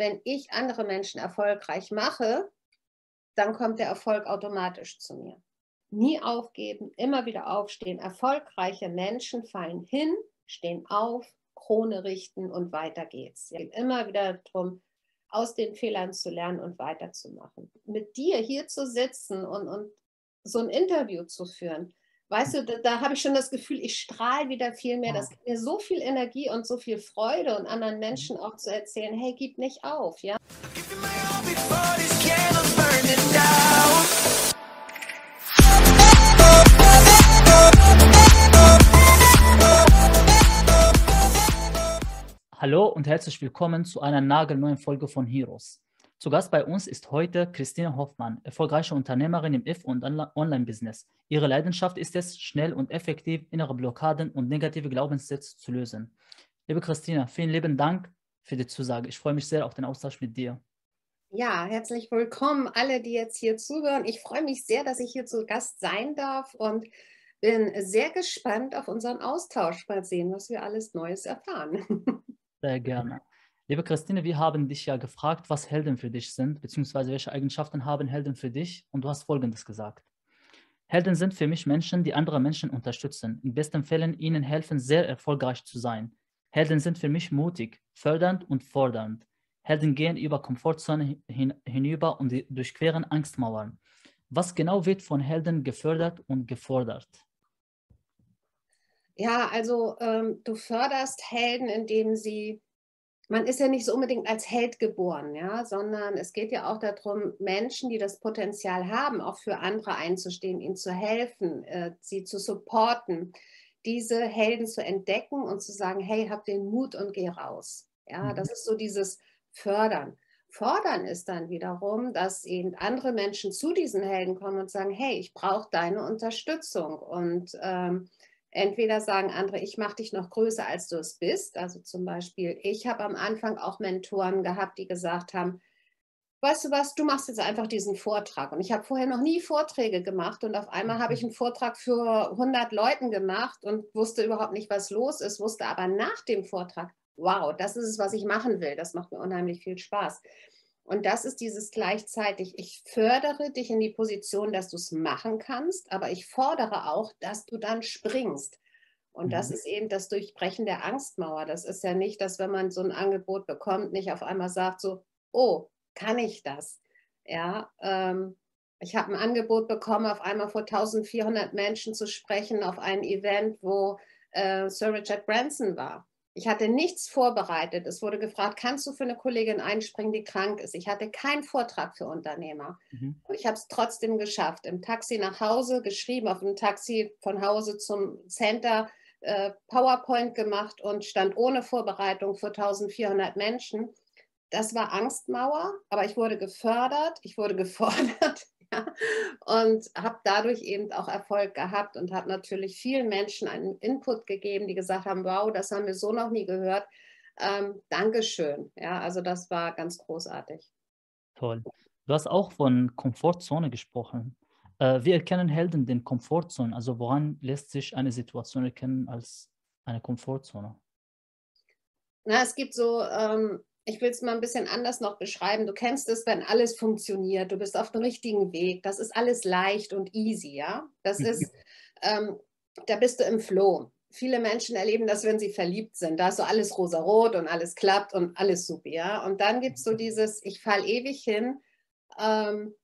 wenn ich andere Menschen erfolgreich mache, dann kommt der Erfolg automatisch zu mir. Nie aufgeben, immer wieder aufstehen. Erfolgreiche Menschen fallen hin, stehen auf, Krone richten und weiter geht's. Es geht immer wieder darum, aus den Fehlern zu lernen und weiterzumachen. Mit dir hier zu sitzen und, und so ein Interview zu führen, weißt du, da, da habe ich schon das Gefühl, ich strahle wieder viel mehr. Das gibt mir so viel Energie und so viel Freude und anderen mhm. Menschen auch zu erzählen, hey, gib nicht auf, ja. Hallo und herzlich willkommen zu einer nagelneuen Folge von Heroes. Zu Gast bei uns ist heute Christine Hoffmann, erfolgreiche Unternehmerin im If- und Online-Business. Ihre Leidenschaft ist es, schnell und effektiv innere Blockaden und negative Glaubenssätze zu lösen. Liebe Christine, vielen lieben Dank für die Zusage. Ich freue mich sehr auf den Austausch mit dir. Ja, herzlich willkommen alle, die jetzt hier zuhören. Ich freue mich sehr, dass ich hier zu Gast sein darf und bin sehr gespannt auf unseren Austausch. Mal sehen, was wir alles Neues erfahren. Sehr gerne. Liebe Christine, wir haben dich ja gefragt, was Helden für dich sind, beziehungsweise welche Eigenschaften haben Helden für dich? Und du hast Folgendes gesagt. Helden sind für mich Menschen, die andere Menschen unterstützen, in besten Fällen ihnen helfen, sehr erfolgreich zu sein. Helden sind für mich mutig, fördernd und fordernd. Helden gehen über Komfortzone hin, hinüber und durchqueren Angstmauern. Was genau wird von Helden gefördert und gefordert? Ja, also ähm, du förderst Helden, indem sie man ist ja nicht so unbedingt als Held geboren, ja, sondern es geht ja auch darum, Menschen, die das Potenzial haben, auch für andere einzustehen, ihnen zu helfen, äh, sie zu supporten, diese Helden zu entdecken und zu sagen, hey, hab den Mut und geh raus. Ja, mhm. das ist so dieses Fördern. Fordern ist dann wiederum, dass eben andere Menschen zu diesen Helden kommen und sagen, hey, ich brauche deine Unterstützung und ähm, Entweder sagen andere, ich mache dich noch größer, als du es bist. Also zum Beispiel, ich habe am Anfang auch Mentoren gehabt, die gesagt haben, weißt du was, du machst jetzt einfach diesen Vortrag. Und ich habe vorher noch nie Vorträge gemacht und auf einmal habe ich mhm. einen Vortrag für 100 Leuten gemacht und wusste überhaupt nicht, was los ist, wusste aber nach dem Vortrag, wow, das ist es, was ich machen will. Das macht mir unheimlich viel Spaß. Und das ist dieses gleichzeitig, ich fördere dich in die Position, dass du es machen kannst, aber ich fordere auch, dass du dann springst. Und das mhm. ist eben das Durchbrechen der Angstmauer. Das ist ja nicht, dass wenn man so ein Angebot bekommt, nicht auf einmal sagt so, oh, kann ich das? Ja, ähm, ich habe ein Angebot bekommen, auf einmal vor 1400 Menschen zu sprechen auf ein Event, wo äh, Sir Richard Branson war. Ich hatte nichts vorbereitet. Es wurde gefragt, kannst du für eine Kollegin einspringen, die krank ist? Ich hatte keinen Vortrag für Unternehmer. Mhm. Ich habe es trotzdem geschafft. Im Taxi nach Hause geschrieben, auf dem Taxi von Hause zum Center, äh, PowerPoint gemacht und stand ohne Vorbereitung vor 1400 Menschen. Das war Angstmauer, aber ich wurde gefördert, ich wurde gefordert und habe dadurch eben auch Erfolg gehabt und habe natürlich vielen Menschen einen Input gegeben, die gesagt haben, wow, das haben wir so noch nie gehört. Ähm, Dankeschön. Ja, also das war ganz großartig. Toll. Du hast auch von Komfortzone gesprochen. Äh, wir erkennen Helden den Komfortzone. Also woran lässt sich eine Situation erkennen als eine Komfortzone? Na, es gibt so ähm, ich will es mal ein bisschen anders noch beschreiben. Du kennst es, wenn alles funktioniert, du bist auf dem richtigen Weg, das ist alles leicht und easy, ja. Das mhm. ist, ähm, da bist du im Flow. Viele Menschen erleben das, wenn sie verliebt sind. Da ist so alles rosarot und alles klappt und alles super, ja. Und dann gibt es so dieses, ich fall ewig hin. Ähm,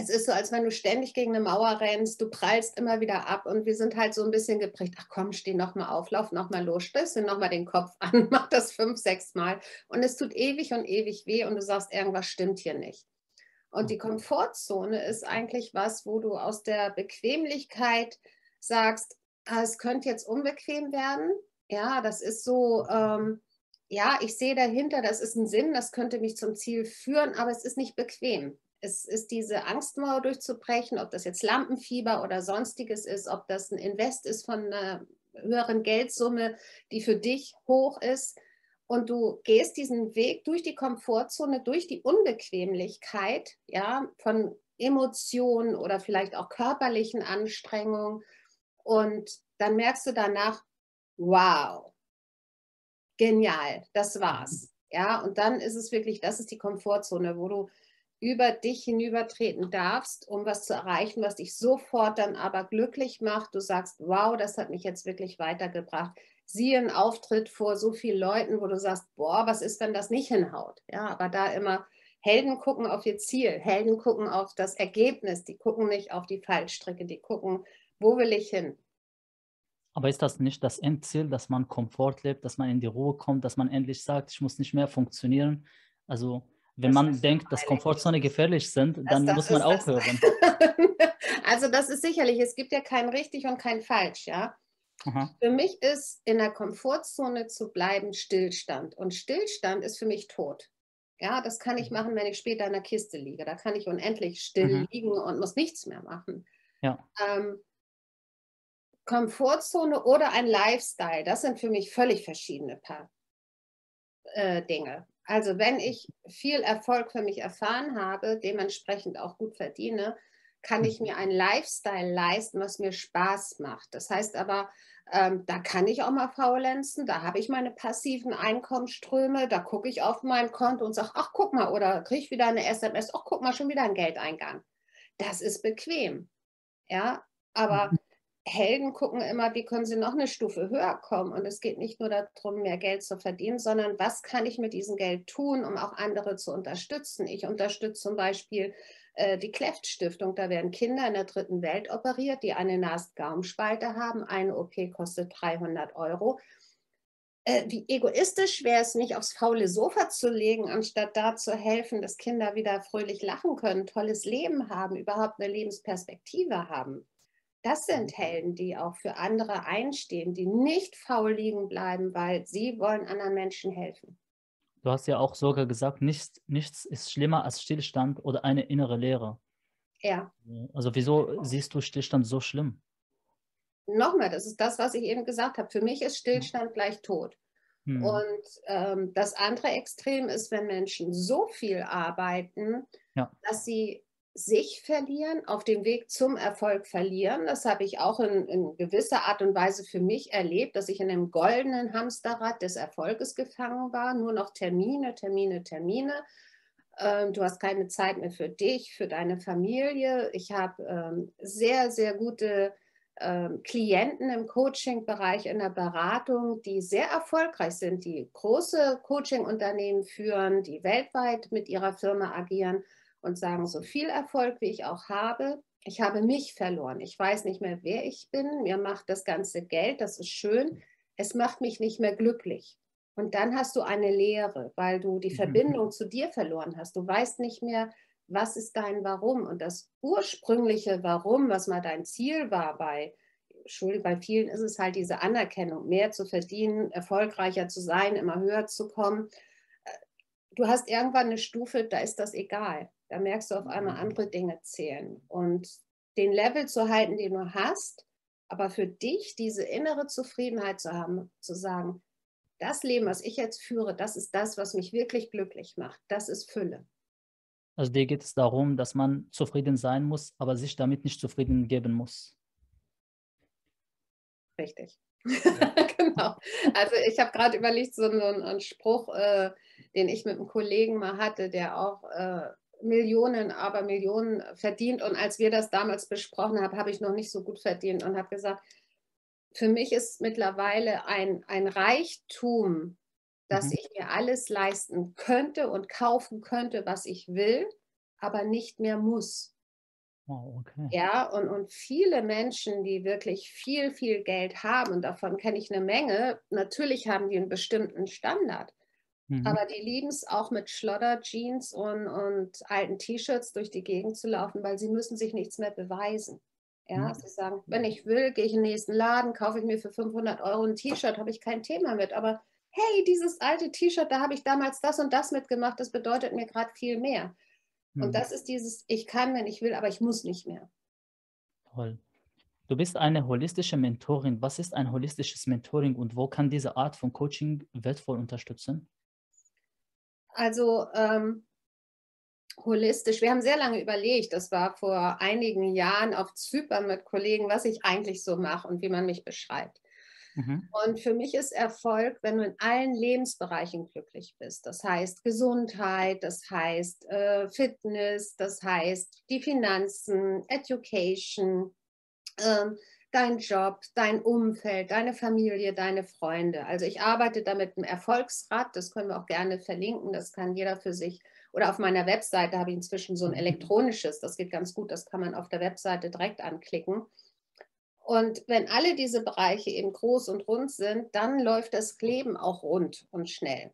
es ist so, als wenn du ständig gegen eine Mauer rennst, du prallst immer wieder ab und wir sind halt so ein bisschen geprägt, ach komm, steh nochmal auf, lauf nochmal los, stößt nochmal den Kopf an, mach das fünf, sechs Mal und es tut ewig und ewig weh und du sagst, irgendwas stimmt hier nicht. Und die mhm. Komfortzone ist eigentlich was, wo du aus der Bequemlichkeit sagst, ah, es könnte jetzt unbequem werden. Ja, das ist so, ähm, ja, ich sehe dahinter, das ist ein Sinn, das könnte mich zum Ziel führen, aber es ist nicht bequem es ist diese Angstmauer durchzubrechen, ob das jetzt Lampenfieber oder sonstiges ist, ob das ein Invest ist von einer höheren Geldsumme, die für dich hoch ist. Und du gehst diesen Weg durch die Komfortzone, durch die Unbequemlichkeit, ja, von Emotionen oder vielleicht auch körperlichen Anstrengungen. Und dann merkst du danach, wow, genial, das war's. Ja, und dann ist es wirklich, das ist die Komfortzone, wo du über dich hinübertreten darfst, um was zu erreichen, was dich sofort dann aber glücklich macht. Du sagst, wow, das hat mich jetzt wirklich weitergebracht. Siehe einen Auftritt vor so vielen Leuten, wo du sagst, boah, was ist, wenn das nicht hinhaut? Ja, aber da immer Helden gucken auf ihr Ziel, Helden gucken auf das Ergebnis, die gucken nicht auf die Fallstricke, die gucken, wo will ich hin? Aber ist das nicht das Endziel, dass man Komfort lebt, dass man in die Ruhe kommt, dass man endlich sagt, ich muss nicht mehr funktionieren? Also wenn das man denkt, dass Komfortzone gefährlich sind, dann das, muss man aufhören. also das ist sicherlich, es gibt ja kein richtig und kein falsch, ja. Aha. Für mich ist in der Komfortzone zu bleiben Stillstand. Und Stillstand ist für mich tot. Ja, das kann ich machen, wenn ich später in der Kiste liege. Da kann ich unendlich still mhm. liegen und muss nichts mehr machen. Ja. Ähm, Komfortzone oder ein Lifestyle, das sind für mich völlig verschiedene Paar, äh, Dinge. Also wenn ich viel Erfolg für mich erfahren habe, dementsprechend auch gut verdiene, kann ich mir einen Lifestyle leisten, was mir Spaß macht. Das heißt aber, ähm, da kann ich auch mal faulenzen, da habe ich meine passiven Einkommensströme, da gucke ich auf mein Konto und sage, ach guck mal, oder kriege ich wieder eine SMS, ach guck mal, schon wieder ein Geldeingang. Das ist bequem. Ja, aber. Helden gucken immer, wie können sie noch eine Stufe höher kommen. Und es geht nicht nur darum, mehr Geld zu verdienen, sondern was kann ich mit diesem Geld tun, um auch andere zu unterstützen. Ich unterstütze zum Beispiel äh, die Kleft-Stiftung. Da werden Kinder in der dritten Welt operiert, die eine Nast-Gaumspalte haben. Eine OP kostet 300 Euro. Äh, wie egoistisch wäre es nicht, aufs faule Sofa zu legen, anstatt da zu helfen, dass Kinder wieder fröhlich lachen können, tolles Leben haben, überhaupt eine Lebensperspektive haben. Das sind mhm. Helden, die auch für andere einstehen, die nicht faul liegen bleiben, weil sie wollen anderen Menschen helfen. Du hast ja auch sogar gesagt, nichts, nichts ist schlimmer als Stillstand oder eine innere Leere. Ja. Also wieso siehst du Stillstand so schlimm? Nochmal, das ist das, was ich eben gesagt habe. Für mich ist Stillstand gleich Tod. Hm. Und ähm, das andere Extrem ist, wenn Menschen so viel arbeiten, ja. dass sie sich verlieren, auf dem Weg zum Erfolg verlieren. Das habe ich auch in, in, gewisser Art und Weise für mich erlebt, dass ich in einem goldenen Hamsterrad des Erfolges gefangen war. Nur noch Termine, Termine, Termine. Ähm, du hast keine Zeit mehr für dich, für deine Familie. Ich habe ähm, sehr, sehr gute ähm, Klienten im Coaching-Bereich, in der Beratung, die sehr erfolgreich sind, die große Coaching-Unternehmen führen, die weltweit mit ihrer Firma agieren und sagen, so viel Erfolg, wie ich auch habe, ich habe mich verloren. Ich weiß nicht mehr, wer ich bin. Mir macht das ganze Geld, das ist schön. Es macht mich nicht mehr glücklich. Und dann hast du eine Leere, weil du die mhm. Verbindung zu dir verloren hast. Du weißt nicht mehr, was ist dein Warum. Und das ursprüngliche Warum, was mal dein Ziel war bei, Entschuldigung, bei vielen ist es halt diese Anerkennung, mehr zu verdienen, erfolgreicher zu sein, immer höher zu kommen. Äh, du hast irgendwann eine Stufe, da ist das egal. Da merkst du auf einmal mhm. andere Dinge zählen. Und den Level zu halten, den du hast, aber für dich diese innere Zufriedenheit zu haben, zu sagen, das Leben, was ich jetzt führe, das ist das, was mich wirklich glücklich macht. Das ist Fülle. Also dir geht es darum, dass man zufrieden sein muss, aber sich damit nicht zufrieden geben muss. Richtig. Genau. Also ich habe gerade überlegt, so einen, einen Spruch, äh, den ich mit einem Kollegen mal hatte, der auch äh, Millionen, aber Millionen verdient. Und als wir das damals besprochen haben, habe ich noch nicht so gut verdient und habe gesagt, für mich ist mittlerweile ein, ein Reichtum, dass mhm. ich mir alles leisten könnte und kaufen könnte, was ich will, aber nicht mehr muss. Oh, okay. Ja, und, und viele Menschen, die wirklich viel, viel Geld haben, und davon kenne ich eine Menge, natürlich haben die einen bestimmten Standard. Mhm. Aber die lieben es auch mit Schlodder-Jeans und, und alten T-Shirts durch die Gegend zu laufen, weil sie müssen sich nichts mehr beweisen. Ja, mhm. sie sagen, wenn ich will, gehe ich in den nächsten Laden, kaufe ich mir für 500 Euro ein T-Shirt, habe ich kein Thema mit. Aber hey, dieses alte T-Shirt, da habe ich damals das und das mitgemacht, das bedeutet mir gerade viel mehr. Mhm. Und das ist dieses, ich kann, wenn ich will, aber ich muss nicht mehr. Toll. Du bist eine holistische Mentorin. Was ist ein holistisches Mentoring und wo kann diese Art von Coaching wertvoll unterstützen? Also ähm, holistisch. Wir haben sehr lange überlegt, das war vor einigen Jahren auf Zypern mit Kollegen, was ich eigentlich so mache und wie man mich beschreibt. Mhm. Und für mich ist Erfolg, wenn du in allen Lebensbereichen glücklich bist. Das heißt Gesundheit, das heißt äh, Fitness, das heißt die Finanzen, Education, äh, dein Job, dein Umfeld, deine Familie, deine Freunde. Also ich arbeite da mit einem Erfolgsrad, das können wir auch gerne verlinken, das kann jeder für sich. Oder auf meiner Webseite habe ich inzwischen so ein mhm. elektronisches, das geht ganz gut, das kann man auf der Webseite direkt anklicken. Und wenn alle diese Bereiche eben groß und rund sind, dann läuft das Leben auch rund und schnell.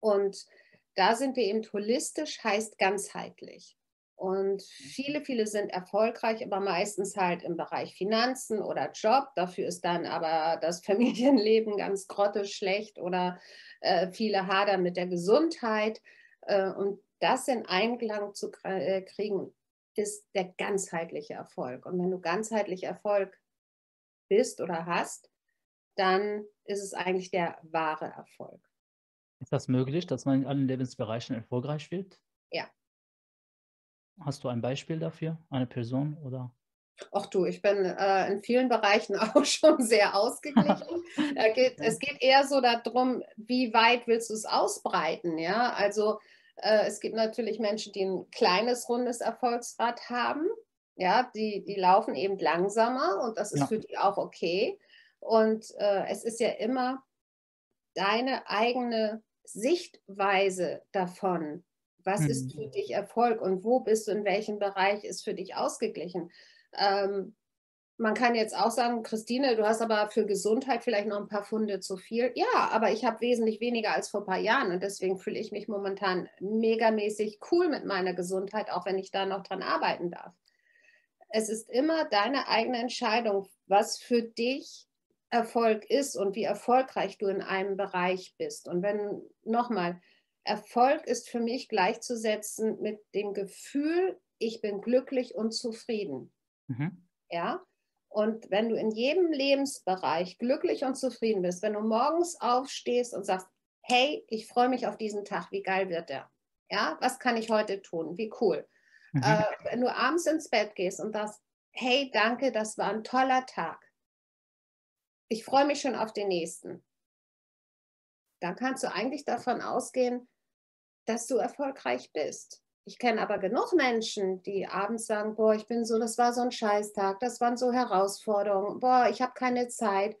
Und da sind wir eben holistisch, heißt ganzheitlich. Und viele, viele sind erfolgreich, aber meistens halt im Bereich Finanzen oder Job. Dafür ist dann aber das Familienleben ganz grottisch schlecht oder äh, viele hadern mit der Gesundheit. Äh, und das in Einklang zu äh, kriegen, ist der ganzheitliche Erfolg. Und wenn du ganzheitlich Erfolg bist oder hast, dann ist es eigentlich der wahre Erfolg. Ist das möglich, dass man in allen Lebensbereichen erfolgreich wird? Ja. Hast du ein Beispiel dafür, eine Person oder? Ach du, ich bin äh, in vielen Bereichen auch schon sehr ausgeglichen. geht, es geht eher so darum, wie weit willst du es ausbreiten, ja? Also äh, es gibt natürlich Menschen, die ein kleines, rundes Erfolgsrad haben ja, die, die laufen eben langsamer und das ist ja. für die auch okay. Und äh, es ist ja immer deine eigene Sichtweise davon, was mhm. ist für dich Erfolg und wo bist du, in welchem Bereich ist für dich ausgeglichen. Ähm, man kann jetzt auch sagen, Christine, du hast aber für Gesundheit vielleicht noch ein paar Funde zu viel. Ja, aber ich habe wesentlich weniger als vor ein paar Jahren und deswegen fühle ich mich momentan megamäßig cool mit meiner Gesundheit, auch wenn ich da noch dran arbeiten darf es ist immer deine eigene Entscheidung, was für dich Erfolg ist und wie erfolgreich du in einem Bereich bist. Und wenn, nochmal, Erfolg ist für mich gleichzusetzen mit dem Gefühl, ich bin glücklich und zufrieden. Mhm. Ja. Und wenn du in jedem Lebensbereich glücklich und zufrieden bist, wenn du morgens aufstehst und sagst, hey, ich freue mich auf diesen Tag, wie geil wird der? Ja, was kann ich heute tun? Wie cool. Mhm. Äh, wenn du abends ins Bett gehst und sagst, hey, danke, das war ein toller Tag. Ich freue mich schon auf den nächsten. Dann kannst du eigentlich davon ausgehen, dass du erfolgreich bist. Ich kenne aber genug Menschen, die abends sagen, boah, ich bin so, das war so ein Scheißtag, das waren so Herausforderungen, boah, ich habe keine Zeit.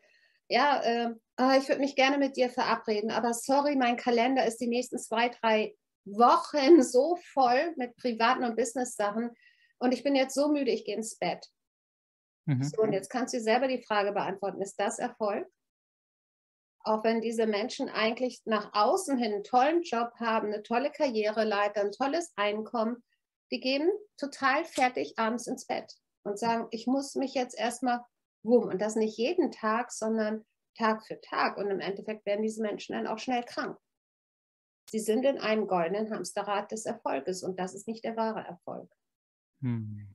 Ja, äh, ich würde mich gerne mit dir verabreden, aber sorry, mein Kalender ist die nächsten zwei, drei Wochen so voll mit privaten und Business-Sachen und ich bin jetzt so müde, ich gehe ins Bett. Mhm. So, und jetzt kannst du selber die Frage beantworten, ist das Erfolg? Auch wenn diese Menschen eigentlich nach außen hin einen tollen Job haben, eine tolle Karriere leiten, ein tolles Einkommen, die gehen total fertig abends ins Bett und sagen, ich muss mich jetzt erstmal wumm. Und das nicht jeden Tag, sondern Tag für Tag. Und im Endeffekt werden diese Menschen dann auch schnell krank. Sie sind in einem goldenen Hamsterrad des Erfolges und das ist nicht der wahre Erfolg. Hm.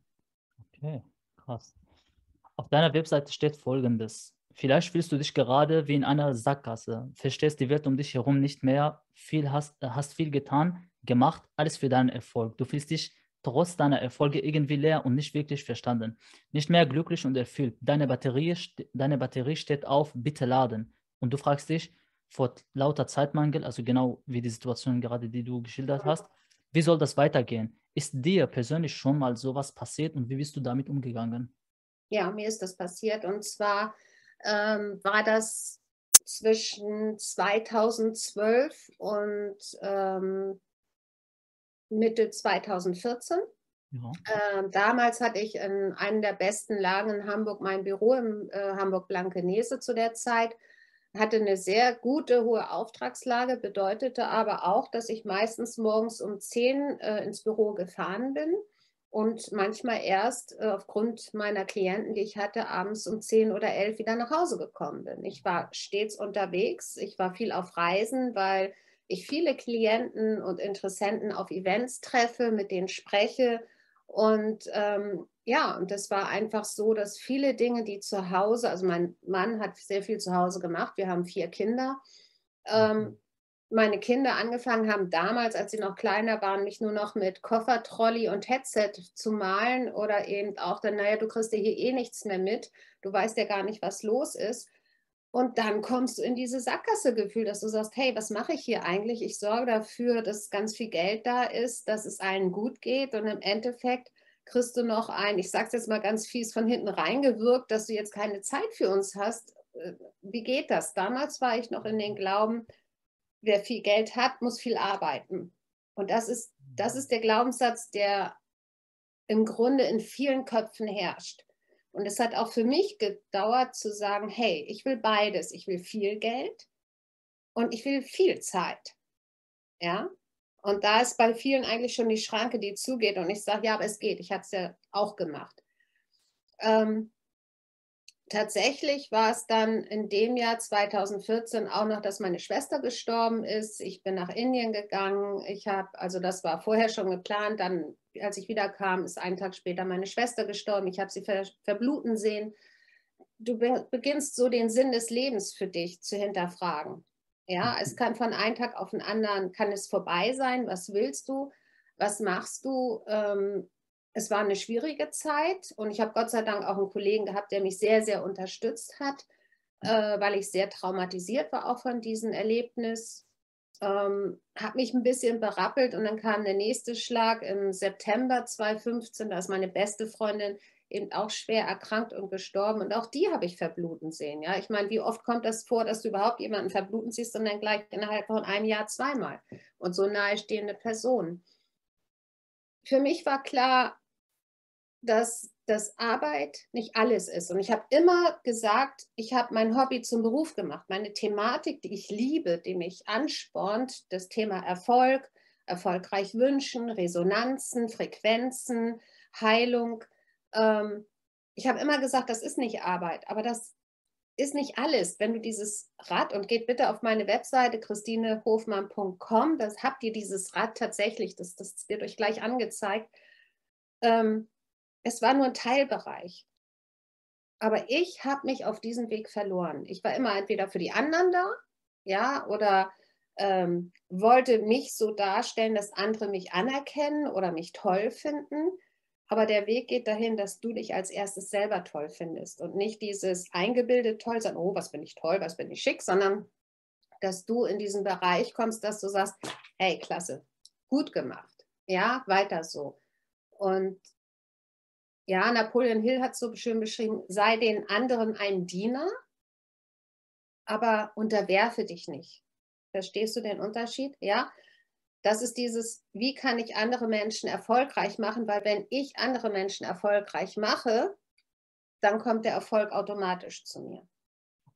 Okay, krass. Auf deiner Webseite steht folgendes. Vielleicht fühlst du dich gerade wie in einer Sackgasse, verstehst die Welt um dich herum nicht mehr, viel hast, hast viel getan, gemacht, alles für deinen Erfolg. Du fühlst dich trotz deiner Erfolge irgendwie leer und nicht wirklich verstanden. Nicht mehr glücklich und erfüllt. Deine Batterie, deine Batterie steht auf, bitte laden. Und du fragst dich, vor lauter Zeitmangel, also genau wie die Situation gerade, die du geschildert hast. Wie soll das weitergehen? Ist dir persönlich schon mal sowas passiert und wie bist du damit umgegangen? Ja, mir ist das passiert und zwar ähm, war das zwischen 2012 und ähm, Mitte 2014. Ja. Äh, damals hatte ich in einer der besten Lagen in Hamburg mein Büro im äh, Hamburg-Blankenese zu der Zeit hatte eine sehr gute, hohe Auftragslage, bedeutete aber auch, dass ich meistens morgens um 10 äh, ins Büro gefahren bin und manchmal erst äh, aufgrund meiner Klienten, die ich hatte, abends um 10 oder 11 wieder nach Hause gekommen bin. Ich war stets unterwegs, ich war viel auf Reisen, weil ich viele Klienten und Interessenten auf Events treffe, mit denen spreche und ähm, ja, und das war einfach so, dass viele Dinge, die zu Hause, also mein Mann hat sehr viel zu Hause gemacht, wir haben vier Kinder. Ähm, mhm. Meine Kinder angefangen haben damals, als sie noch kleiner waren, mich nur noch mit Koffer, Trolley und Headset zu malen oder eben auch dann, naja, du kriegst ja hier eh nichts mehr mit, du weißt ja gar nicht, was los ist. Und dann kommst du in diese Sackgasse-Gefühl, dass du sagst, hey, was mache ich hier eigentlich? Ich sorge dafür, dass ganz viel Geld da ist, dass es allen gut geht und im Endeffekt kriegst du noch ein, ich sage es jetzt mal ganz fies, von hinten reingewirkt, dass du jetzt keine Zeit für uns hast. Äh, wie geht das? Damals war ich noch in den Glauben, wer viel Geld hat, muss viel arbeiten. Und das ist, das ist der Glaubenssatz, der im Grunde in vielen Köpfen herrscht. Und es hat auch für mich gedauert zu sagen, hey, ich will beides. Ich will viel Geld und ich will viel Zeit. Ja. Und da ist bei vielen eigentlich schon die Schranke, die zugeht. Und ich sage, ja, aber es geht. Ich habe es ja auch gemacht. Ähm, tatsächlich war es dann in dem Jahr 2014 auch noch, dass meine Schwester gestorben ist. Ich bin nach Indien gegangen. Ich habe, also das war vorher schon geplant. Dann, als ich wiederkam, ist einen Tag später meine Schwester gestorben. Ich habe sie ver verbluten sehen. Du beginnst so den Sinn des Lebens für dich zu hinterfragen. Ja, es kann von einem Tag auf den anderen kann es vorbei sein. Was willst du? Was machst du? Ähm, es war eine schwierige Zeit und ich habe Gott sei Dank auch einen Kollegen gehabt, der mich sehr, sehr unterstützt hat, äh, weil ich sehr traumatisiert war auch von diesem Erlebnis. Ähm, habe mich ein bisschen berappelt und dann kam der nächste Schlag im September 2015, da ist meine beste Freundin eben auch schwer erkrankt und gestorben und auch die habe ich verbluten sehen. Ja, ich meine, wie oft kommt das vor, dass du überhaupt jemanden verbluten siehst und dann gleich innerhalb von einem Jahr zweimal und so nahestehende Personen. Für mich war klar, dass das Arbeit nicht alles ist. Und ich habe immer gesagt, ich habe mein Hobby zum Beruf gemacht. Meine Thematik, die ich liebe, die mich anspornt, das Thema Erfolg, erfolgreich wünschen, Resonanzen, Frequenzen, Heilung. Ähm, ich habe immer gesagt, das ist nicht Arbeit, aber das ist nicht alles. Wenn du dieses Rad und geht bitte auf meine Webseite christinehofmann.com, das habt ihr dieses Rad tatsächlich, das, das wird euch gleich angezeigt. Ähm, es war nur ein Teilbereich. Aber ich habe mich auf diesem Weg verloren. Ich war immer entweder für die anderen da, ja, oder ähm, wollte mich so darstellen, dass andere mich anerkennen oder mich toll finden. Aber der Weg geht dahin, dass du dich als erstes selber toll findest und nicht dieses eingebildet toll sein, oh, was bin ich toll, was bin ich schick, sondern dass du in diesen Bereich kommst, dass du sagst, hey, klasse, gut gemacht, ja, weiter so. Und ja, Napoleon Hill hat so schön beschrieben, sei den anderen ein Diener, aber unterwerfe dich nicht. Verstehst du den Unterschied? Ja, das ist dieses, wie kann ich andere Menschen erfolgreich machen, weil wenn ich andere Menschen erfolgreich mache, dann kommt der Erfolg automatisch zu mir.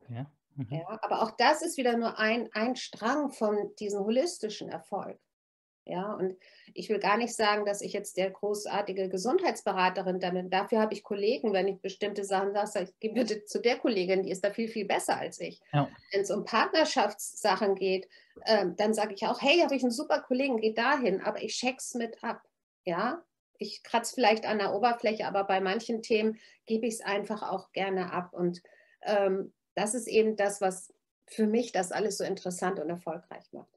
Okay. Mhm. Ja, aber auch das ist wieder nur ein, ein Strang von diesem holistischen Erfolg. Ja, und ich will gar nicht sagen, dass ich jetzt der großartige Gesundheitsberaterin damit, dafür habe ich Kollegen, wenn ich bestimmte Sachen sage, ich gehe bitte zu der Kollegin, die ist da viel, viel besser als ich. Ja. Wenn es um Partnerschaftssachen geht, äh, dann sage ich auch, hey, habe ich einen super Kollegen, geh dahin, aber ich check's mit ab. Ja, ich kratze vielleicht an der Oberfläche, aber bei manchen Themen gebe ich es einfach auch gerne ab. Und ähm, das ist eben das, was für mich das alles so interessant und erfolgreich macht.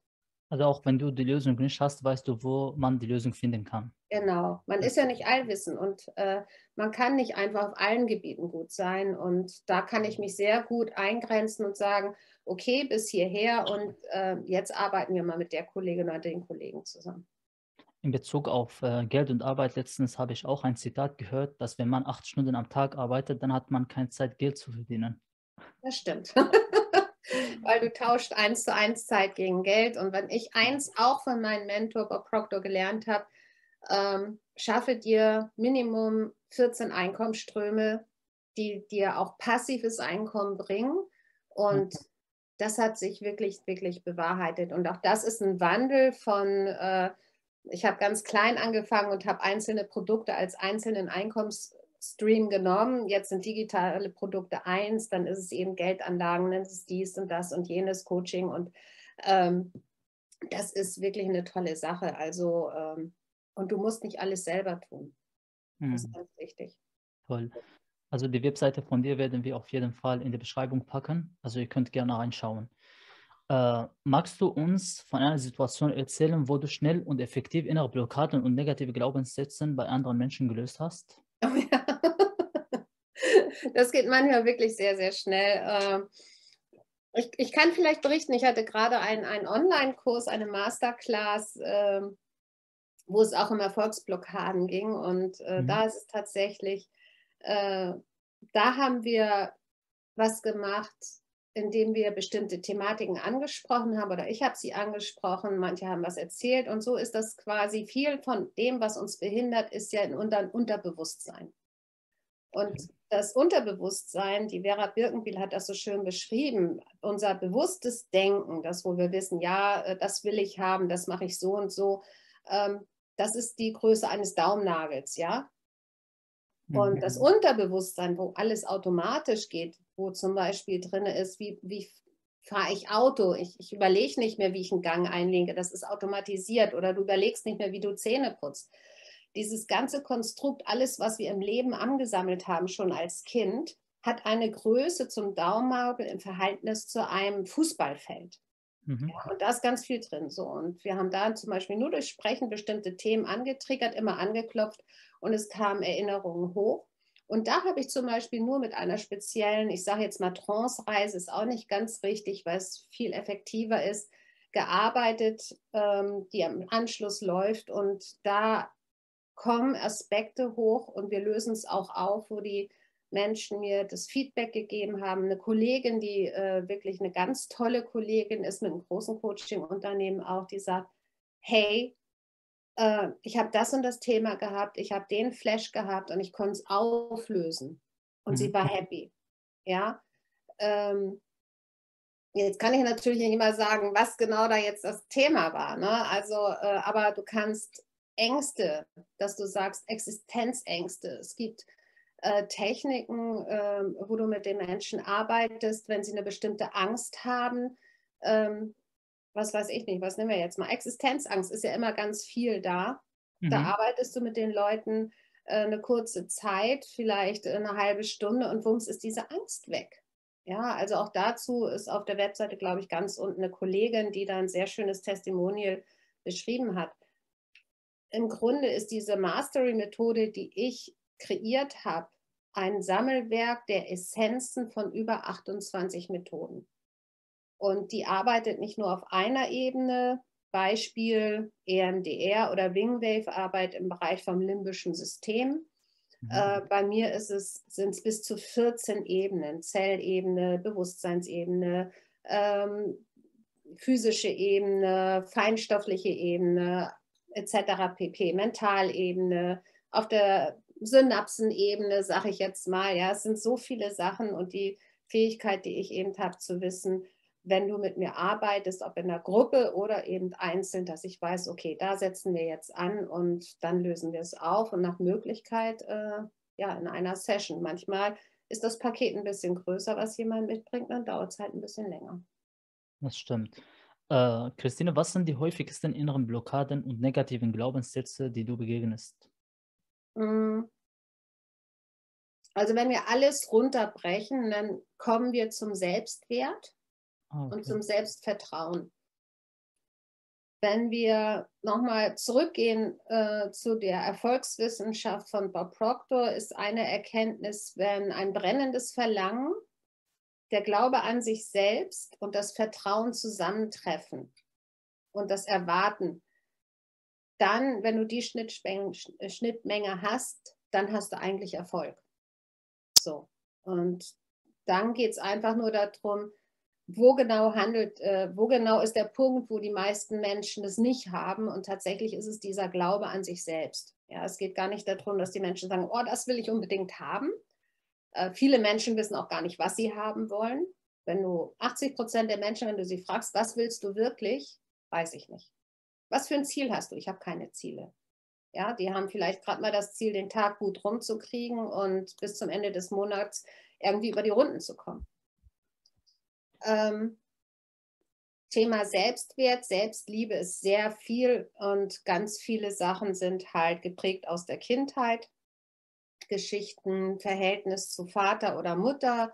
Also auch wenn du die Lösung nicht hast, weißt du, wo man die Lösung finden kann. Genau, man ist ja nicht allwissend und äh, man kann nicht einfach auf allen Gebieten gut sein. Und da kann ich mich sehr gut eingrenzen und sagen, okay, bis hierher und äh, jetzt arbeiten wir mal mit der Kollegin oder den Kollegen zusammen. In Bezug auf äh, Geld und Arbeit, letztens habe ich auch ein Zitat gehört, dass wenn man acht Stunden am Tag arbeitet, dann hat man keine Zeit, Geld zu verdienen. Das stimmt. weil du tauscht eins zu eins Zeit gegen Geld. Und wenn ich eins auch von meinem Mentor Bob Proctor gelernt habe, ähm, schaffe dir Minimum 14 Einkommensströme, die dir auch passives Einkommen bringen. Und das hat sich wirklich, wirklich bewahrheitet. Und auch das ist ein Wandel von, äh, ich habe ganz klein angefangen und habe einzelne Produkte als einzelnen Einkommens Stream genommen. Jetzt sind digitale Produkte eins, dann ist es eben Geldanlagen, dann ist es dies und das und jenes Coaching und ähm, das ist wirklich eine tolle Sache. Also ähm, und du musst nicht alles selber tun. Das ist hm. ganz wichtig. Toll. Also die Webseite von dir werden wir auf jeden Fall in die Beschreibung packen. Also ihr könnt gerne reinschauen. Äh, magst du uns von einer Situation erzählen, wo du schnell und effektiv innere Blockaden und negative Glaubenssätze bei anderen Menschen gelöst hast? Oh ja. Das geht manchmal wirklich sehr, sehr schnell. Ähm, Ich, ich kann vielleicht berichten, ich hatte gerade einen, einen Online-Kurs, eine Masterclass, äh, wo es auch um Erfolgsblockaden ging. Und äh, mhm. da ist es tatsächlich, äh, da haben wir was gemacht, indem wir bestimmte Thematiken angesprochen haben oder ich habe sie angesprochen, manche haben was erzählt und so ist das quasi viel von dem, was uns behindert, ist ja in unserem Unterbewusstsein. Und das Unterbewusstsein, die Vera Birkenbiel hat das so schön beschrieben, unser bewusstes Denken, das, wo wir wissen, ja, äh, das will ich haben, das mache ich so und so, ähm, das ist die Größe eines Daumennagels, ja. Und mhm. das Unterbewusstsein, wo alles automatisch geht, wo zum Beispiel drin ist, wie, wie fahre ich Auto, ich, ich überlege nicht mehr, wie ich einen Gang einlege, das ist automatisiert oder du überlegst nicht mehr, wie du Zähne putzt dieses ganze Konstrukt, alles, was wir im Leben angesammelt haben, schon als Kind, hat eine Größe zum Daumenmarkel im Verhältnis zu einem Fußballfeld. Mhm. Ja, und da ist ganz viel drin. So. Und wir haben da zum Beispiel nur durch Sprechen bestimmte Themen angetriggert, immer angeklopft und es kamen Erinnerungen hoch. Und da habe ich zum Beispiel nur mit einer speziellen, ich sage jetzt mal Trance-Reise, ist auch nicht ganz richtig, weil es viel effektiver ist, gearbeitet, ähm, die am Anschluss läuft. Und da kommen Aspekte hoch und wir lösen es auch auf, wo die Menschen mir das Feedback gegeben haben. Eine Kollegin, die äh, wirklich eine ganz tolle Kollegin ist mit einem großen Coaching-Unternehmen auch, die sagt, hey, äh, ich habe das und das Thema gehabt, ich habe den Flash gehabt und ich konnte es auflösen. Und mhm. sie war happy. Ja. Ähm, jetzt kann ich natürlich nicht immer sagen, was genau da jetzt das Thema war. Ne? Also, äh, aber du kannst Ängste, dass du sagst Existenzängste. Es gibt äh, Techniken, äh, wo du mit den Menschen arbeitest, wenn sie eine bestimmte Angst haben. Ähm, was weiß ich nicht, was nehmen wir jetzt mal? Existenzangst ist ja immer ganz viel da. Mhm. Da arbeitest du mit den Leuten äh, eine kurze Zeit, vielleicht eine halbe Stunde und wumms ist diese Angst weg. Ja, also auch dazu ist auf der Webseite, glaube ich, ganz unten eine Kollegin, die da ein sehr schönes Testimonial beschrieben hat im Grunde ist diese Mastery-Methode, die ich kreiert habe, ein Sammelwerk der Essenzen von über 28 Methoden. Und die arbeitet nicht nur auf einer Ebene, Beispiel EMDR oder Wingwave-Arbeit im Bereich vom limbischen System. Mhm. Äh, bei mir ist es, sind es bis zu 14 Ebenen, Zellebene, Bewusstseinsebene, ähm, physische Ebene, feinstoffliche Ebene, etc. pp. Mentalebene, auf der Synapsenebene, sage ich jetzt mal. Ja, es sind so viele Sachen und die Fähigkeit, die ich eben habe, zu wissen, wenn du mit mir arbeitest, ob in der Gruppe oder eben einzeln, dass ich weiß, okay, da setzen wir jetzt an und dann lösen wir es auf und nach Möglichkeit äh, ja in einer Session. Manchmal ist das Paket ein bisschen größer, was jemand mitbringt, dann dauert es halt ein bisschen länger. Das stimmt. Äh, Christine, was sind die häufigsten inneren Blockaden und negativen Glaubenssätze, die du begegnest? Hm. Also wenn wir alles runterbrechen, dann kommen wir zum Selbstwert ah, okay. und zum Selbstvertrauen. Wenn wir nochmal zurückgehen äh, zu der Erfolgswissenschaft von Bob Proctor, ist eine Erkenntnis, wenn ein brennendes Verlangen der Glaube an sich selbst und das Vertrauen zusammentreffen und das Erwarten, dann, wenn du die Schnittmenge hast, dann hast du eigentlich Erfolg. So. Und dann geht es einfach nur darum, wo genau handelt, äh, wo genau ist der Punkt, wo die meisten Menschen das nicht haben. Und tatsächlich ist es dieser Glaube an sich selbst. Ja, es geht gar nicht darum, dass die Menschen sagen, oh, das will ich unbedingt haben, äh, viele Menschen wissen auch gar nicht, was sie haben wollen. Wenn du 80 Prozent der Menschen, wenn du sie fragst, was willst du wirklich, weiß ich nicht. Was für ein Ziel hast du? Ich habe keine Ziele. Ja, die haben vielleicht gerade mal das Ziel, den Tag gut rumzukriegen und bis zum Ende des Monats irgendwie über die Runden zu kommen. Ähm, Thema Selbstwert, Selbstliebe ist sehr viel und ganz viele Sachen sind halt geprägt aus der Kindheit. Geschichten, Verhältnis zu Vater oder Mutter,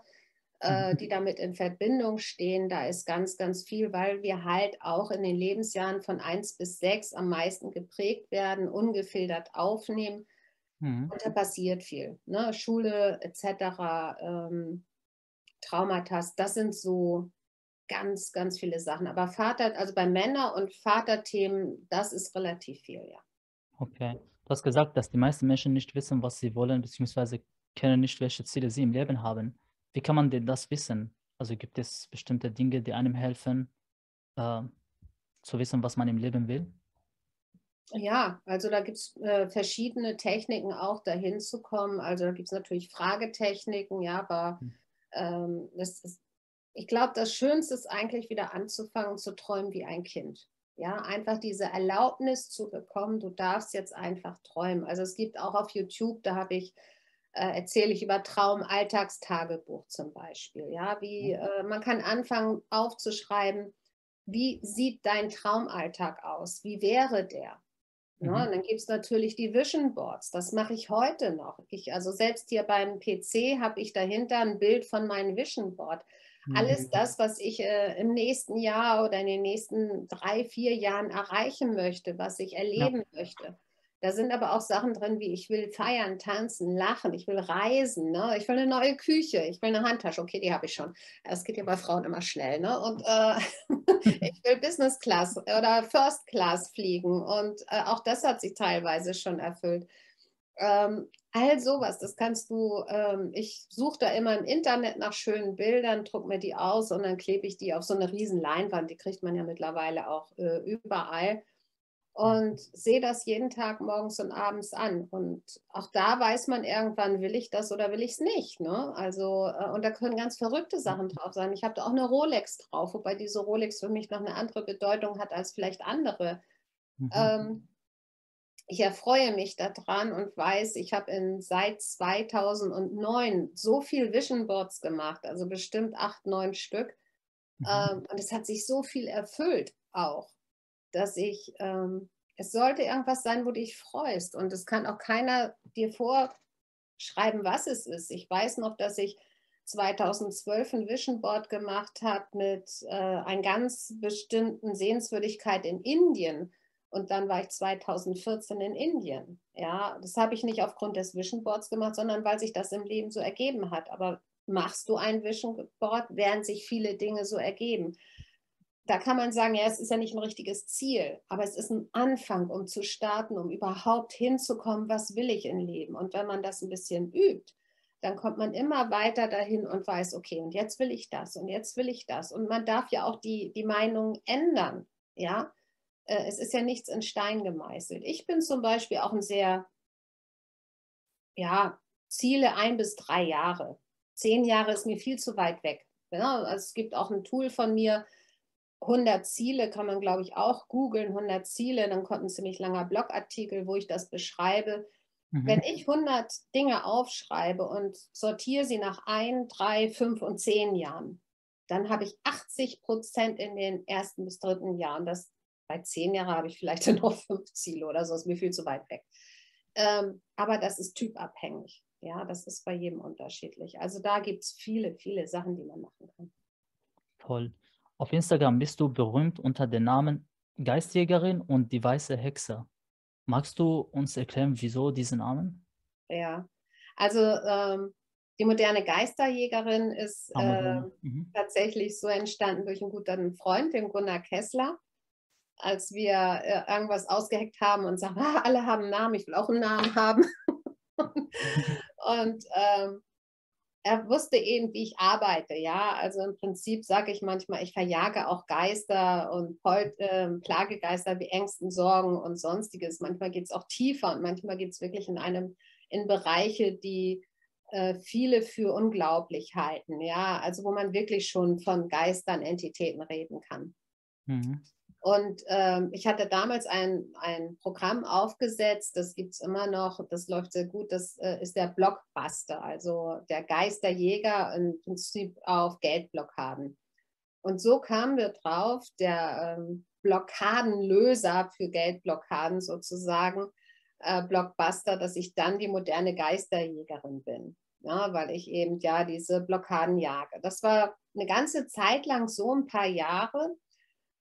äh, mhm. die damit in Verbindung stehen. Da ist ganz, ganz viel, weil wir halt auch in den Lebensjahren von 1 bis 6 am meisten geprägt werden, ungefiltert aufnehmen. Mhm. Und da passiert viel. Ne? Schule etc., ähm, Traumata, das sind so ganz, ganz viele Sachen. Aber Vater, also bei Männer- und Vaterthemen, das ist relativ viel, ja. Okay. Du hast gesagt, dass die meisten Menschen nicht wissen, was sie wollen, beziehungsweise kennen nicht, welche Ziele sie im Leben haben. Wie kann man denn das wissen? Also gibt es bestimmte Dinge, die einem helfen, äh, zu wissen, was man im Leben will? Ja, also da gibt es äh, verschiedene Techniken auch dahin zu kommen. Also da gibt es natürlich Fragetechniken, ja, aber hm. ähm, ist, ich glaube, das Schönste ist eigentlich wieder anzufangen zu träumen wie ein Kind. Ja, einfach diese Erlaubnis zu bekommen, du darfst jetzt einfach träumen. Also es gibt auch auf YouTube, da habe ich, äh, erzähle ich über Traum-Alltagstagebuch zum Beispiel. Ja, wie mhm. äh, man kann anfangen aufzuschreiben, wie sieht dein Traumalltag aus? Wie wäre der? Ne? Mhm. Ja, und dann gibt es natürlich die Vision Boards. Das mache ich heute noch. Ich, also selbst hier beim PC habe ich dahinter ein Bild von meinem Vision Board. Alles mhm. das, was ich äh, im nächsten Jahr oder in den nächsten drei, vier Jahren erreichen möchte, was ich erleben ja. möchte. Da sind aber auch Sachen drin, wie ich will feiern, tanzen, lachen, ich will reisen, ne? ich will eine neue Küche, ich will eine Handtasche, okay, die habe ich schon. Das geht ja bei Frauen immer schnell. Ne? Und äh, ich will Business Class oder First Class fliegen. Und äh, auch das hat sich teilweise schon erfüllt. Ähm, all sowas, das kannst du, ähm, ich suche da immer im Internet nach schönen Bildern, druck mir die aus und dann klebe ich die auf so eine riesen Leinwand, die kriegt man ja mittlerweile auch äh, überall und sehe das jeden Tag morgens und abends an. Und auch da weiß man irgendwann, will ich das oder will ich es nicht. Ne? Also, äh, und da können ganz verrückte Sachen drauf sein. Ich habe da auch eine Rolex drauf, wobei diese Rolex für mich noch eine andere Bedeutung hat als vielleicht andere. Mhm. Ähm, ich erfreue mich daran und weiß, ich habe seit 2009 so viel Vision Boards gemacht, also bestimmt acht, neun Stück. Mhm. Ähm, und es hat sich so viel erfüllt auch, dass ich, ähm, es sollte irgendwas sein, wo du dich freust. Und es kann auch keiner dir vorschreiben, was es ist. Ich weiß noch, dass ich 2012 ein Vision Board gemacht habe mit äh, einer ganz bestimmten Sehenswürdigkeit in Indien und dann war ich 2014 in Indien. Ja, das habe ich nicht aufgrund des Vision Boards gemacht, sondern weil sich das im Leben so ergeben hat. Aber machst du ein Vision Board, während sich viele Dinge so ergeben? Da kann man sagen, ja, es ist ja nicht ein richtiges Ziel, aber es ist ein Anfang, um zu starten, um überhaupt hinzukommen, was will ich im Leben. Und wenn man das ein bisschen übt, dann kommt man immer weiter dahin und weiß, okay, und jetzt will ich das und jetzt will ich das. Und man darf ja auch die, die Meinung ändern. Ja, äh, es ist ja nichts in Stein gemeißelt. Ich bin zum Beispiel auch ein sehr, ja, Ziele ein bis drei Jahre. Zehn Jahre ist mir viel zu weit weg. Ja, also es gibt auch ein Tool von mir, 100 Ziele kann man, glaube ich, auch googeln, 100 Ziele, dann kommt ein ziemlich langer Blogartikel, wo ich das beschreibe. Mhm. Wenn ich 100 Dinge aufschreibe und sortiere sie nach ein, drei, fünf und zehn Jahren, dann habe ich 80 Prozent in den ersten bis dritten Jahren. Das bei zehn Jahren habe ich vielleicht noch fünf Ziele oder so, ist mir viel zu weit weg. Ähm, aber das ist typabhängig. Ja, das ist bei jedem unterschiedlich. Also da gibt es viele, viele Sachen, die man machen kann. Toll. Auf Instagram bist du berühmt unter dem Namen Geistjägerin und die weiße Hexe. Magst du uns erklären, wieso diesen Namen? Ja, also ähm, die moderne Geisterjägerin ist äh, mhm. tatsächlich so entstanden durch einen guten Freund, den Gunnar Kessler als wir äh, irgendwas ausgeheckt haben und sagen, ah, alle haben einen Namen, ich will auch einen Namen haben. und ähm, er wusste eben, wie ich arbeite, ja. Also im Prinzip sage ich manchmal, ich verjage auch Geister und äh, Plagegeister wie Ängsten, Sorgen und sonstiges. Manchmal geht es auch tiefer und manchmal geht es wirklich in einem in Bereiche, die äh, viele für unglaublich halten, ja. Also wo man wirklich schon von Geistern, Entitäten reden kann. Mhm. Und ähm, ich hatte damals ein, ein Programm aufgesetzt, das gibt es immer noch, das läuft sehr gut, das äh, ist der Blockbuster, also der Geisterjäger im Prinzip auf Geldblockaden. Und so kamen wir drauf, der ähm, Blockadenlöser für Geldblockaden sozusagen, äh, Blockbuster, dass ich dann die moderne Geisterjägerin bin. Ja, weil ich eben ja diese Blockaden jage. Das war eine ganze Zeit lang so ein paar Jahre.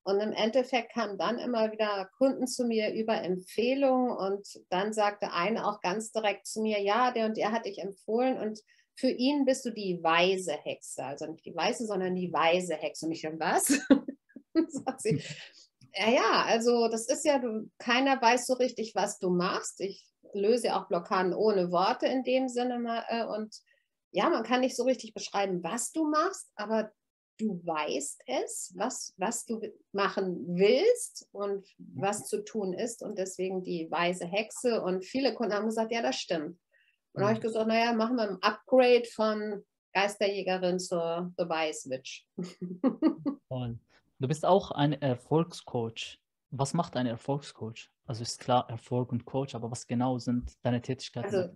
Und im Endeffekt kamen dann immer wieder Kunden zu mir über Empfehlungen und dann sagte einer auch ganz direkt zu mir, ja, der und der hat dich empfohlen und für ihn bist du die weise Hexe. Also nicht die weiße, sondern die weise Hexe. Und ich dann, was? sagt sie, ja, ja, also das ist ja, du, keiner weiß so richtig, was du machst. Ich löse auch Blockaden ohne Worte in dem Sinne mal. Äh, und ja, man kann nicht so richtig beschreiben, was du machst, aber du weißt es, was, was du machen willst und was zu tun ist. Und deswegen die weise Hexe. Und viele Kunden haben gesagt, ja, das stimmt. Und da habe ich mhm. gesagt, naja, machen wir ein Upgrade von Geisterjägerin zur The Wise Witch. Du bist auch ein Erfolgscoach. Was macht ein Erfolgscoach? Also ist klar Erfolg und Coach, aber was genau sind deine Tätigkeiten? Also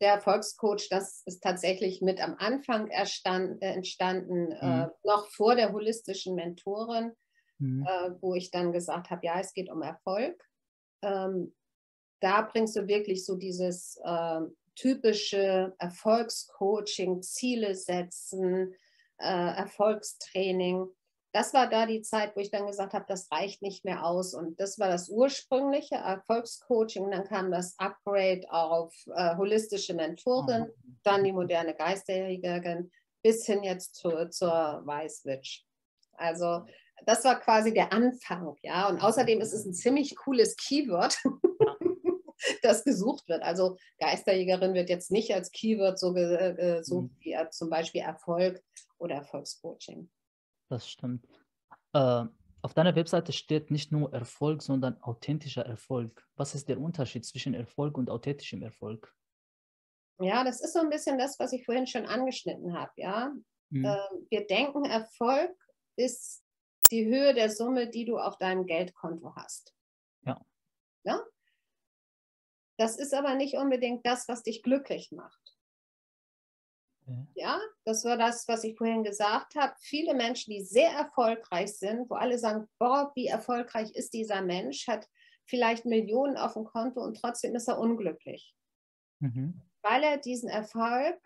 der Erfolgscoach, das ist tatsächlich mit am Anfang erstand, äh, entstanden, äh, mhm. äh, noch vor der holistischen Mentorin, mhm. äh, wo ich dann gesagt habe, ja, es geht um Erfolg. Ähm, da bringst du wirklich so dieses äh, typische Erfolgscoaching, Ziele setzen, Erfolgstraining. Das war da die Zeit, wo ich dann gesagt habe, das reicht nicht mehr aus. Und das war das ursprüngliche Erfolgscoaching. Dann kam das Upgrade auf äh, holistische Mentorin, mhm. dann die moderne Geisterjägerin, bis hin jetzt zu, zur Weißwitch. Also das war quasi der Anfang, ja. Und außerdem ist es ein ziemlich cooles Keyword. das gesucht wird. Also Geisterjägerin wird jetzt nicht als Keyword so gesucht mhm. wie zum Beispiel Erfolg oder Erfolgscoaching. Das stimmt. Äh, auf deiner Webseite steht nicht nur Erfolg, sondern authentischer Erfolg. Was ist der Unterschied zwischen Erfolg und authentischem Erfolg? Ja, das ist so ein bisschen das, was ich vorhin schon angeschnitten habe. Ja? Mhm. Äh, wir denken, Erfolg ist die Höhe der Summe, die du auf deinem Geldkonto hast. Ja. ja? Das ist aber nicht unbedingt das, was dich glücklich macht. Ja, das war das, was ich vorhin gesagt habe. Viele Menschen, die sehr erfolgreich sind, wo alle sagen, boah, wie erfolgreich ist dieser Mensch, hat vielleicht Millionen auf dem Konto und trotzdem ist er unglücklich. Mhm. Weil er diesen Erfolg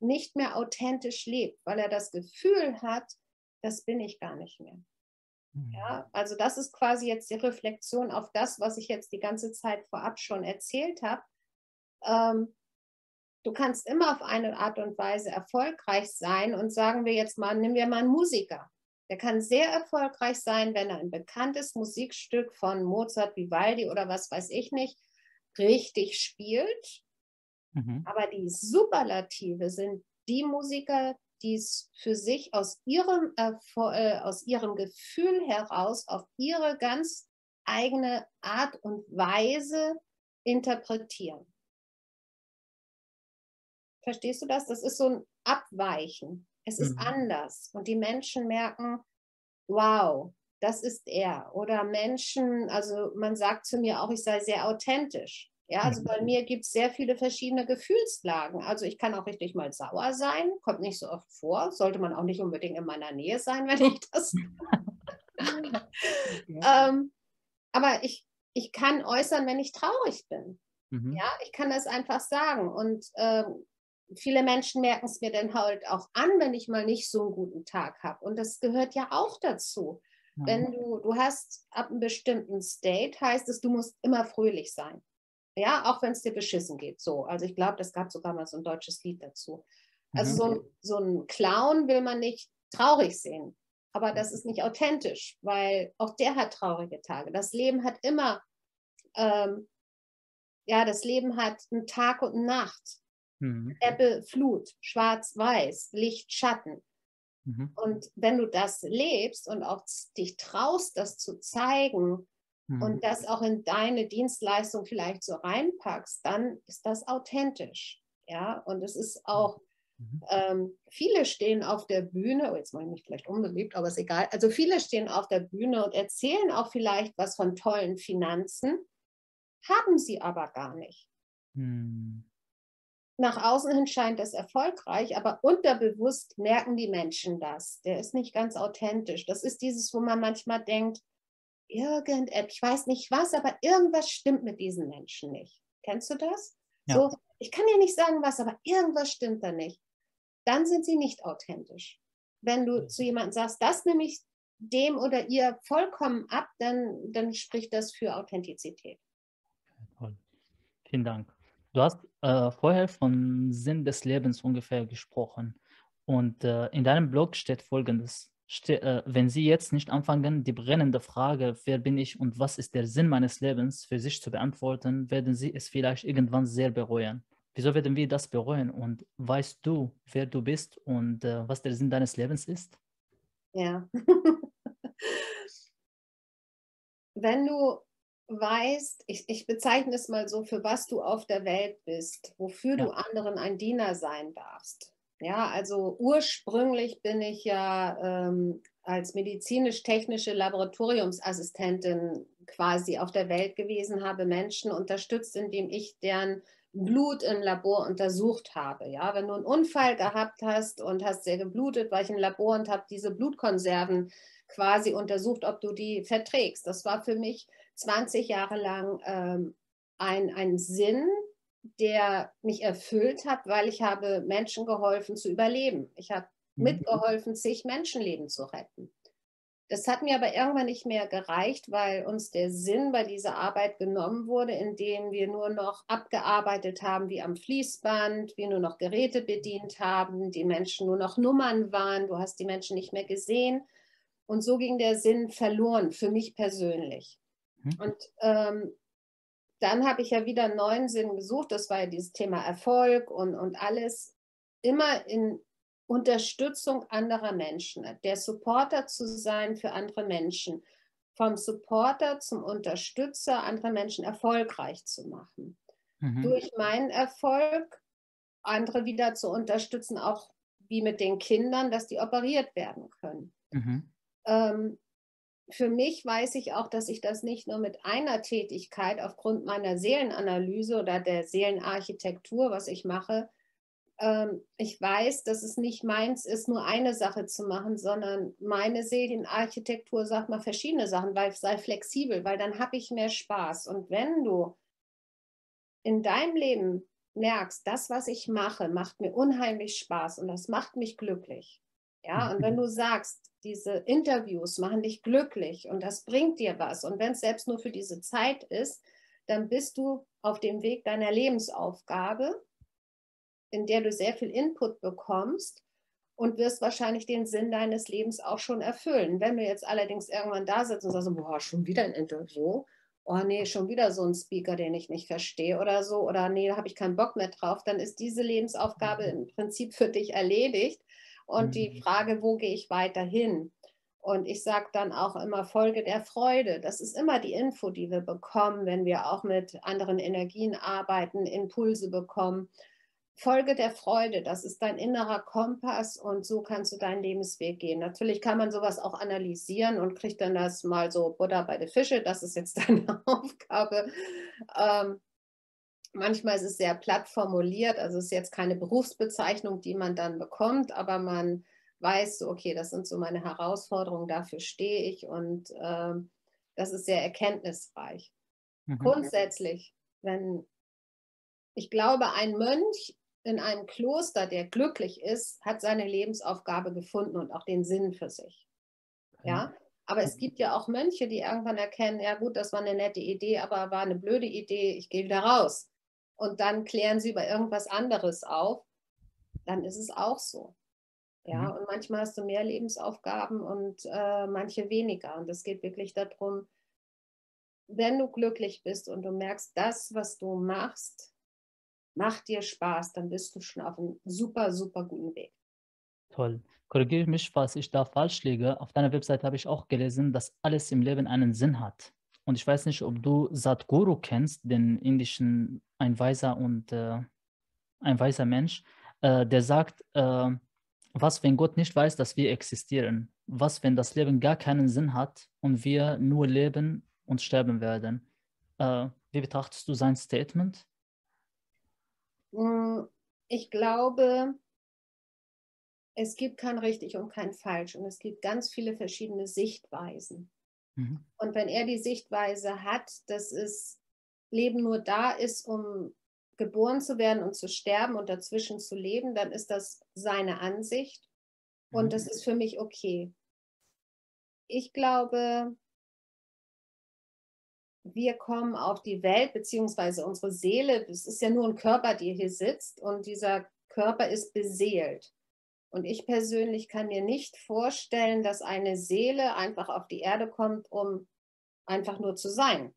nicht mehr authentisch lebt, weil er das Gefühl hat, das bin ich gar nicht mehr. Ja, mhm. also das ist quasi jetzt die Reflexion auf das, was ich jetzt die ganze Zeit vorab schon erzählt habe. Ähm, du kannst immer auf eine Art und Weise erfolgreich sein und sagen wir jetzt mal, nehmen wir mal einen Musiker. Der kann sehr erfolgreich sein, wenn er ein bekanntes Musikstück von Mozart, Vivaldi oder was weiß ich nicht richtig spielt. Mhm. Aber die Superlative sind die Musiker, die es für sich aus ihrem, äh, aus ihrem Gefühl heraus auf ihre ganz eigene Art und Weise interpretieren. Verstehst du das? Das ist so ein Abweichen. Es ist mhm. anders. Und die Menschen merken, wow, das ist er. Oder Menschen, also man sagt zu mir auch, ich sei sehr authentisch. Ja, also bei mhm. mir gibt es sehr viele verschiedene Gefühlslagen. Also ich kann auch richtig mal sauer sein, kommt nicht so oft vor, sollte man auch nicht unbedingt in meiner Nähe sein, wenn ich das. ähm, aber ich, ich kann äußern, wenn ich traurig bin. Mhm. Ja, ich kann das einfach sagen. Und ähm, viele Menschen merken es mir dann halt auch an, wenn ich mal nicht so einen guten Tag habe. Und das gehört ja auch dazu. Mhm. Wenn du, du hast ab einem bestimmten State, heißt es, du musst immer fröhlich sein. Ja, auch wenn es dir beschissen geht. So, also ich glaube, das gab sogar mal so ein deutsches Lied dazu. Also mhm. so, ein, so ein Clown will man nicht traurig sehen. Aber das ist nicht authentisch, weil auch der hat traurige Tage. Das Leben hat immer, ähm, ja, das Leben hat einen Tag und eine Nacht. Mhm. Ebbe, Flut, Schwarz-Weiß, Licht, Schatten. Mhm. Und wenn du das lebst und auch dich traust, das zu zeigen, mhm. und das auch in deine Dienstleistung vielleicht so reinpackst, dann ist das authentisch. Ja, und es ist auch, mhm. ähm, viele stehen auf der Bühne, oh, jetzt mache ich mich vielleicht unbeliebt, aber ist egal. Also viele stehen auf der Bühne und erzählen auch vielleicht was von tollen Finanzen, haben sie aber gar nicht. Mhm. Nach außen hin scheint das erfolgreich, aber unterbewusst merken die Menschen das. Der ist nicht ganz authentisch. Das ist dieses, wo man manchmal denkt, irgendetwas, ich weiß nicht was, aber irgendwas stimmt mit diesen Menschen nicht. Kennst du das? Ja. So, ich kann dir nicht sagen was, aber irgendwas stimmt da nicht. Dann sind sie nicht authentisch. Wenn du zu jemandem sagst, das nehme ich dem oder ihr vollkommen ab, dann, dann spricht das für Authentizität. Toll. Vielen Dank. Du hast äh, vorher von Sinn des Lebens ungefähr gesprochen. Und äh, in deinem Blog steht Folgendes. Ste äh, wenn Sie jetzt nicht anfangen, die brennende Frage, wer bin ich und was ist der Sinn meines Lebens, für sich zu beantworten, werden Sie es vielleicht irgendwann sehr bereuen. Wieso werden wir das bereuen? Und weißt du, wer du bist und äh, was der Sinn deines Lebens ist? Ja. wenn du weißt, ich, ich bezeichne es mal so, für was du auf der Welt bist, wofür ja. du anderen ein Diener sein darfst. Ja, also ursprünglich bin ich ja ähm, als medizinisch-technische Laboratoriumsassistentin quasi auf der Welt gewesen, habe Menschen unterstützt, indem ich deren Blut im Labor untersucht habe. Ja, wenn du einen Unfall gehabt hast und hast sehr geblutet, war ich im Labor und habe diese Blutkonserven quasi untersucht, ob du die verträgst. Das war für mich 20 Jahre lang ähm, ein, ein Sinn, der mich erfüllt hat, weil ich habe Menschen geholfen zu überleben. Ich habe mhm. mitgeholfen, zig Menschenleben zu retten. Das hat mir aber irgendwann nicht mehr gereicht, weil uns der Sinn bei dieser Arbeit genommen wurde, indem wir nur noch abgearbeitet haben wie am Fließband, wir nur noch Geräte bedient haben, die Menschen nur noch Nummern waren, du hast die Menschen nicht mehr gesehen. Und so ging der Sinn verloren für mich persönlich. Mhm. Und ähm, dann habe ich ja wieder einen neuen Sinn gesucht. Das war ja dieses Thema Erfolg und, und alles immer in Unterstützung anderer Menschen, der Supporter zu sein für andere Menschen, vom Supporter zum Unterstützer andere Menschen erfolgreich zu machen. Mhm. Durch meinen Erfolg andere wieder zu unterstützen, auch wie mit den Kindern, dass die operiert werden können. Mhm ähm, für mich weiß ich auch, dass ich das nicht nur mit einer Tätigkeit aufgrund meiner Seelenanalyse oder der Seelenarchitektur, was ich mache, ähm, ich weiß, dass es nicht meins ist, nur eine Sache zu machen, sondern meine Seelenarchitektur sagt mal verschiedene Sachen, weil sei flexibel, weil dann habe ich mehr Spaß. Und wenn du in deinem Leben merkst, das, was ich mache, macht mir unheimlich Spaß und das macht mich glücklich. Ja, und wenn du sagst, diese Interviews machen dich glücklich und das bringt dir was. Und wenn es selbst nur für diese Zeit ist, dann bist du auf dem Weg deiner Lebensaufgabe, in der du sehr viel Input bekommst und wirst wahrscheinlich den Sinn deines Lebens auch schon erfüllen. Wenn du jetzt allerdings irgendwann da sitzt und sagst, boah, schon wieder ein Interview, oh nee, schon wieder so ein Speaker, den ich nicht verstehe oder so, oder nee, da habe ich keinen Bock mehr drauf, dann ist diese Lebensaufgabe im Prinzip für dich erledigt und mhm. die Frage, wo gehe ich weiter hin? Und ich sage dann auch immer Folge der Freude. Das ist immer die Info, die wir bekommen, wenn wir auch mit anderen Energien arbeiten, Impulse bekommen. Folge der Freude, das ist dein innerer Kompass und so kannst du deinen Lebensweg gehen. Natürlich kann man sowas auch analysieren und kriegt dann das mal so Butter bei den Fische, das ist jetzt deine Aufgabe. Ähm, Manchmal ist es sehr platt formuliert, also es ist jetzt keine Berufsbezeichnung, die man dann bekommt, aber man weiß so, okay, das sind so meine Herausforderungen, dafür stehe ich und äh, das ist sehr erkenntnisreich. Mhm. Grundsätzlich, wenn ich glaube, ein Mönch in einem Kloster, der glücklich ist, hat seine Lebensaufgabe gefunden und auch den Sinn für sich. Ja, aber es gibt ja auch Mönche, die irgendwann erkennen, ja gut, das war eine nette Idee, aber war eine blöde Idee, ich gehe wieder raus und dann klären sie über irgendwas anderes auf, dann ist es auch so. Ja, mhm. und manchmal hast du mehr Lebensaufgaben und äh, manche weniger. Und es geht wirklich darum, wenn du glücklich bist und du merkst, das, was du machst, macht dir Spaß, dann bist du schon auf einem super, super guten Weg. Toll. Korrigiere mich, falls ich da falsch liege. Auf deiner Website habe ich auch gelesen, dass alles im Leben einen Sinn hat. Und ich weiß nicht, ob du Sadhguru kennst, den indischen, ein weiser und äh, ein weiser Mensch, äh, der sagt, äh, was, wenn Gott nicht weiß, dass wir existieren? Was, wenn das Leben gar keinen Sinn hat und wir nur leben und sterben werden? Äh, wie betrachtest du sein Statement? Hm, ich glaube, es gibt kein richtig und kein falsch und es gibt ganz viele verschiedene Sichtweisen. Mhm. Und wenn er die Sichtweise hat, dass es Leben nur da ist, um geboren zu werden und zu sterben und dazwischen zu leben, dann ist das seine Ansicht und mhm. das ist für mich okay. Ich glaube, wir kommen auf die Welt, beziehungsweise unsere Seele, es ist ja nur ein Körper, der hier sitzt und dieser Körper ist beseelt. Und ich persönlich kann mir nicht vorstellen, dass eine Seele einfach auf die Erde kommt, um einfach nur zu sein.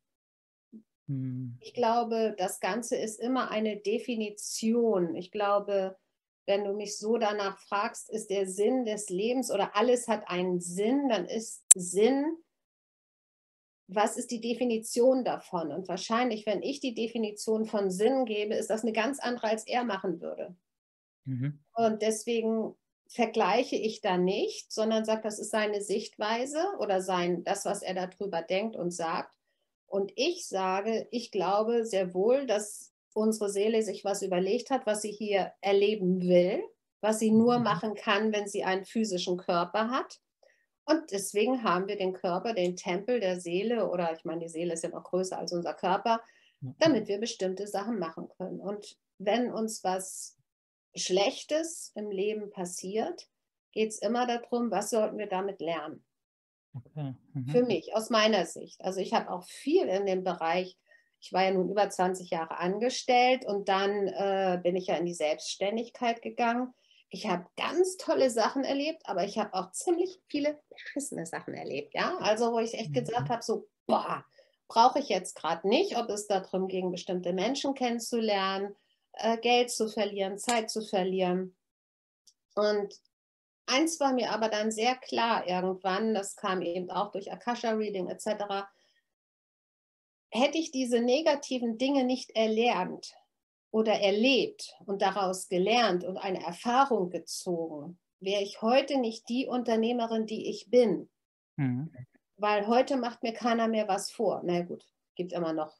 Hm. Ich glaube, das Ganze ist immer eine Definition. Ich glaube, wenn du mich so danach fragst, ist der Sinn des Lebens oder alles hat einen Sinn, dann ist Sinn, was ist die Definition davon? Und wahrscheinlich, wenn ich die Definition von Sinn gebe, ist das eine ganz andere, als er machen würde. Mhm. Und deswegen vergleiche ich da nicht, sondern sage, das ist seine Sichtweise oder sein, das, was er darüber denkt und sagt. Und ich sage, ich glaube sehr wohl, dass unsere Seele sich was überlegt hat, was sie hier erleben will, was sie nur mhm. machen kann, wenn sie einen physischen Körper hat. Und deswegen haben wir den Körper, den Tempel der Seele, oder ich meine, die Seele ist ja noch größer als unser Körper, damit wir bestimmte Sachen machen können. Und wenn uns was Schlechtes im Leben passiert, geht es immer darum, was sollten wir damit lernen. Okay. Mhm. Für mich, aus meiner Sicht. Also ich habe auch viel in dem Bereich, ich war ja nun über 20 Jahre angestellt und dann äh, bin ich ja in die Selbstständigkeit gegangen. Ich habe ganz tolle Sachen erlebt, aber ich habe auch ziemlich viele beschissene Sachen erlebt. Ja, also wo ich echt mhm. gesagt habe, so, boah, brauche ich jetzt gerade nicht, ob es darum ging, bestimmte Menschen kennenzulernen, äh, Geld zu verlieren, Zeit zu verlieren. Und eins war mir aber dann sehr klar irgendwann, das kam eben auch durch Akasha-Reading etc., hätte ich diese negativen Dinge nicht erlernt oder erlebt und daraus gelernt und eine Erfahrung gezogen, wäre ich heute nicht die Unternehmerin, die ich bin. Mhm. Weil heute macht mir keiner mehr was vor. Na gut, gibt immer noch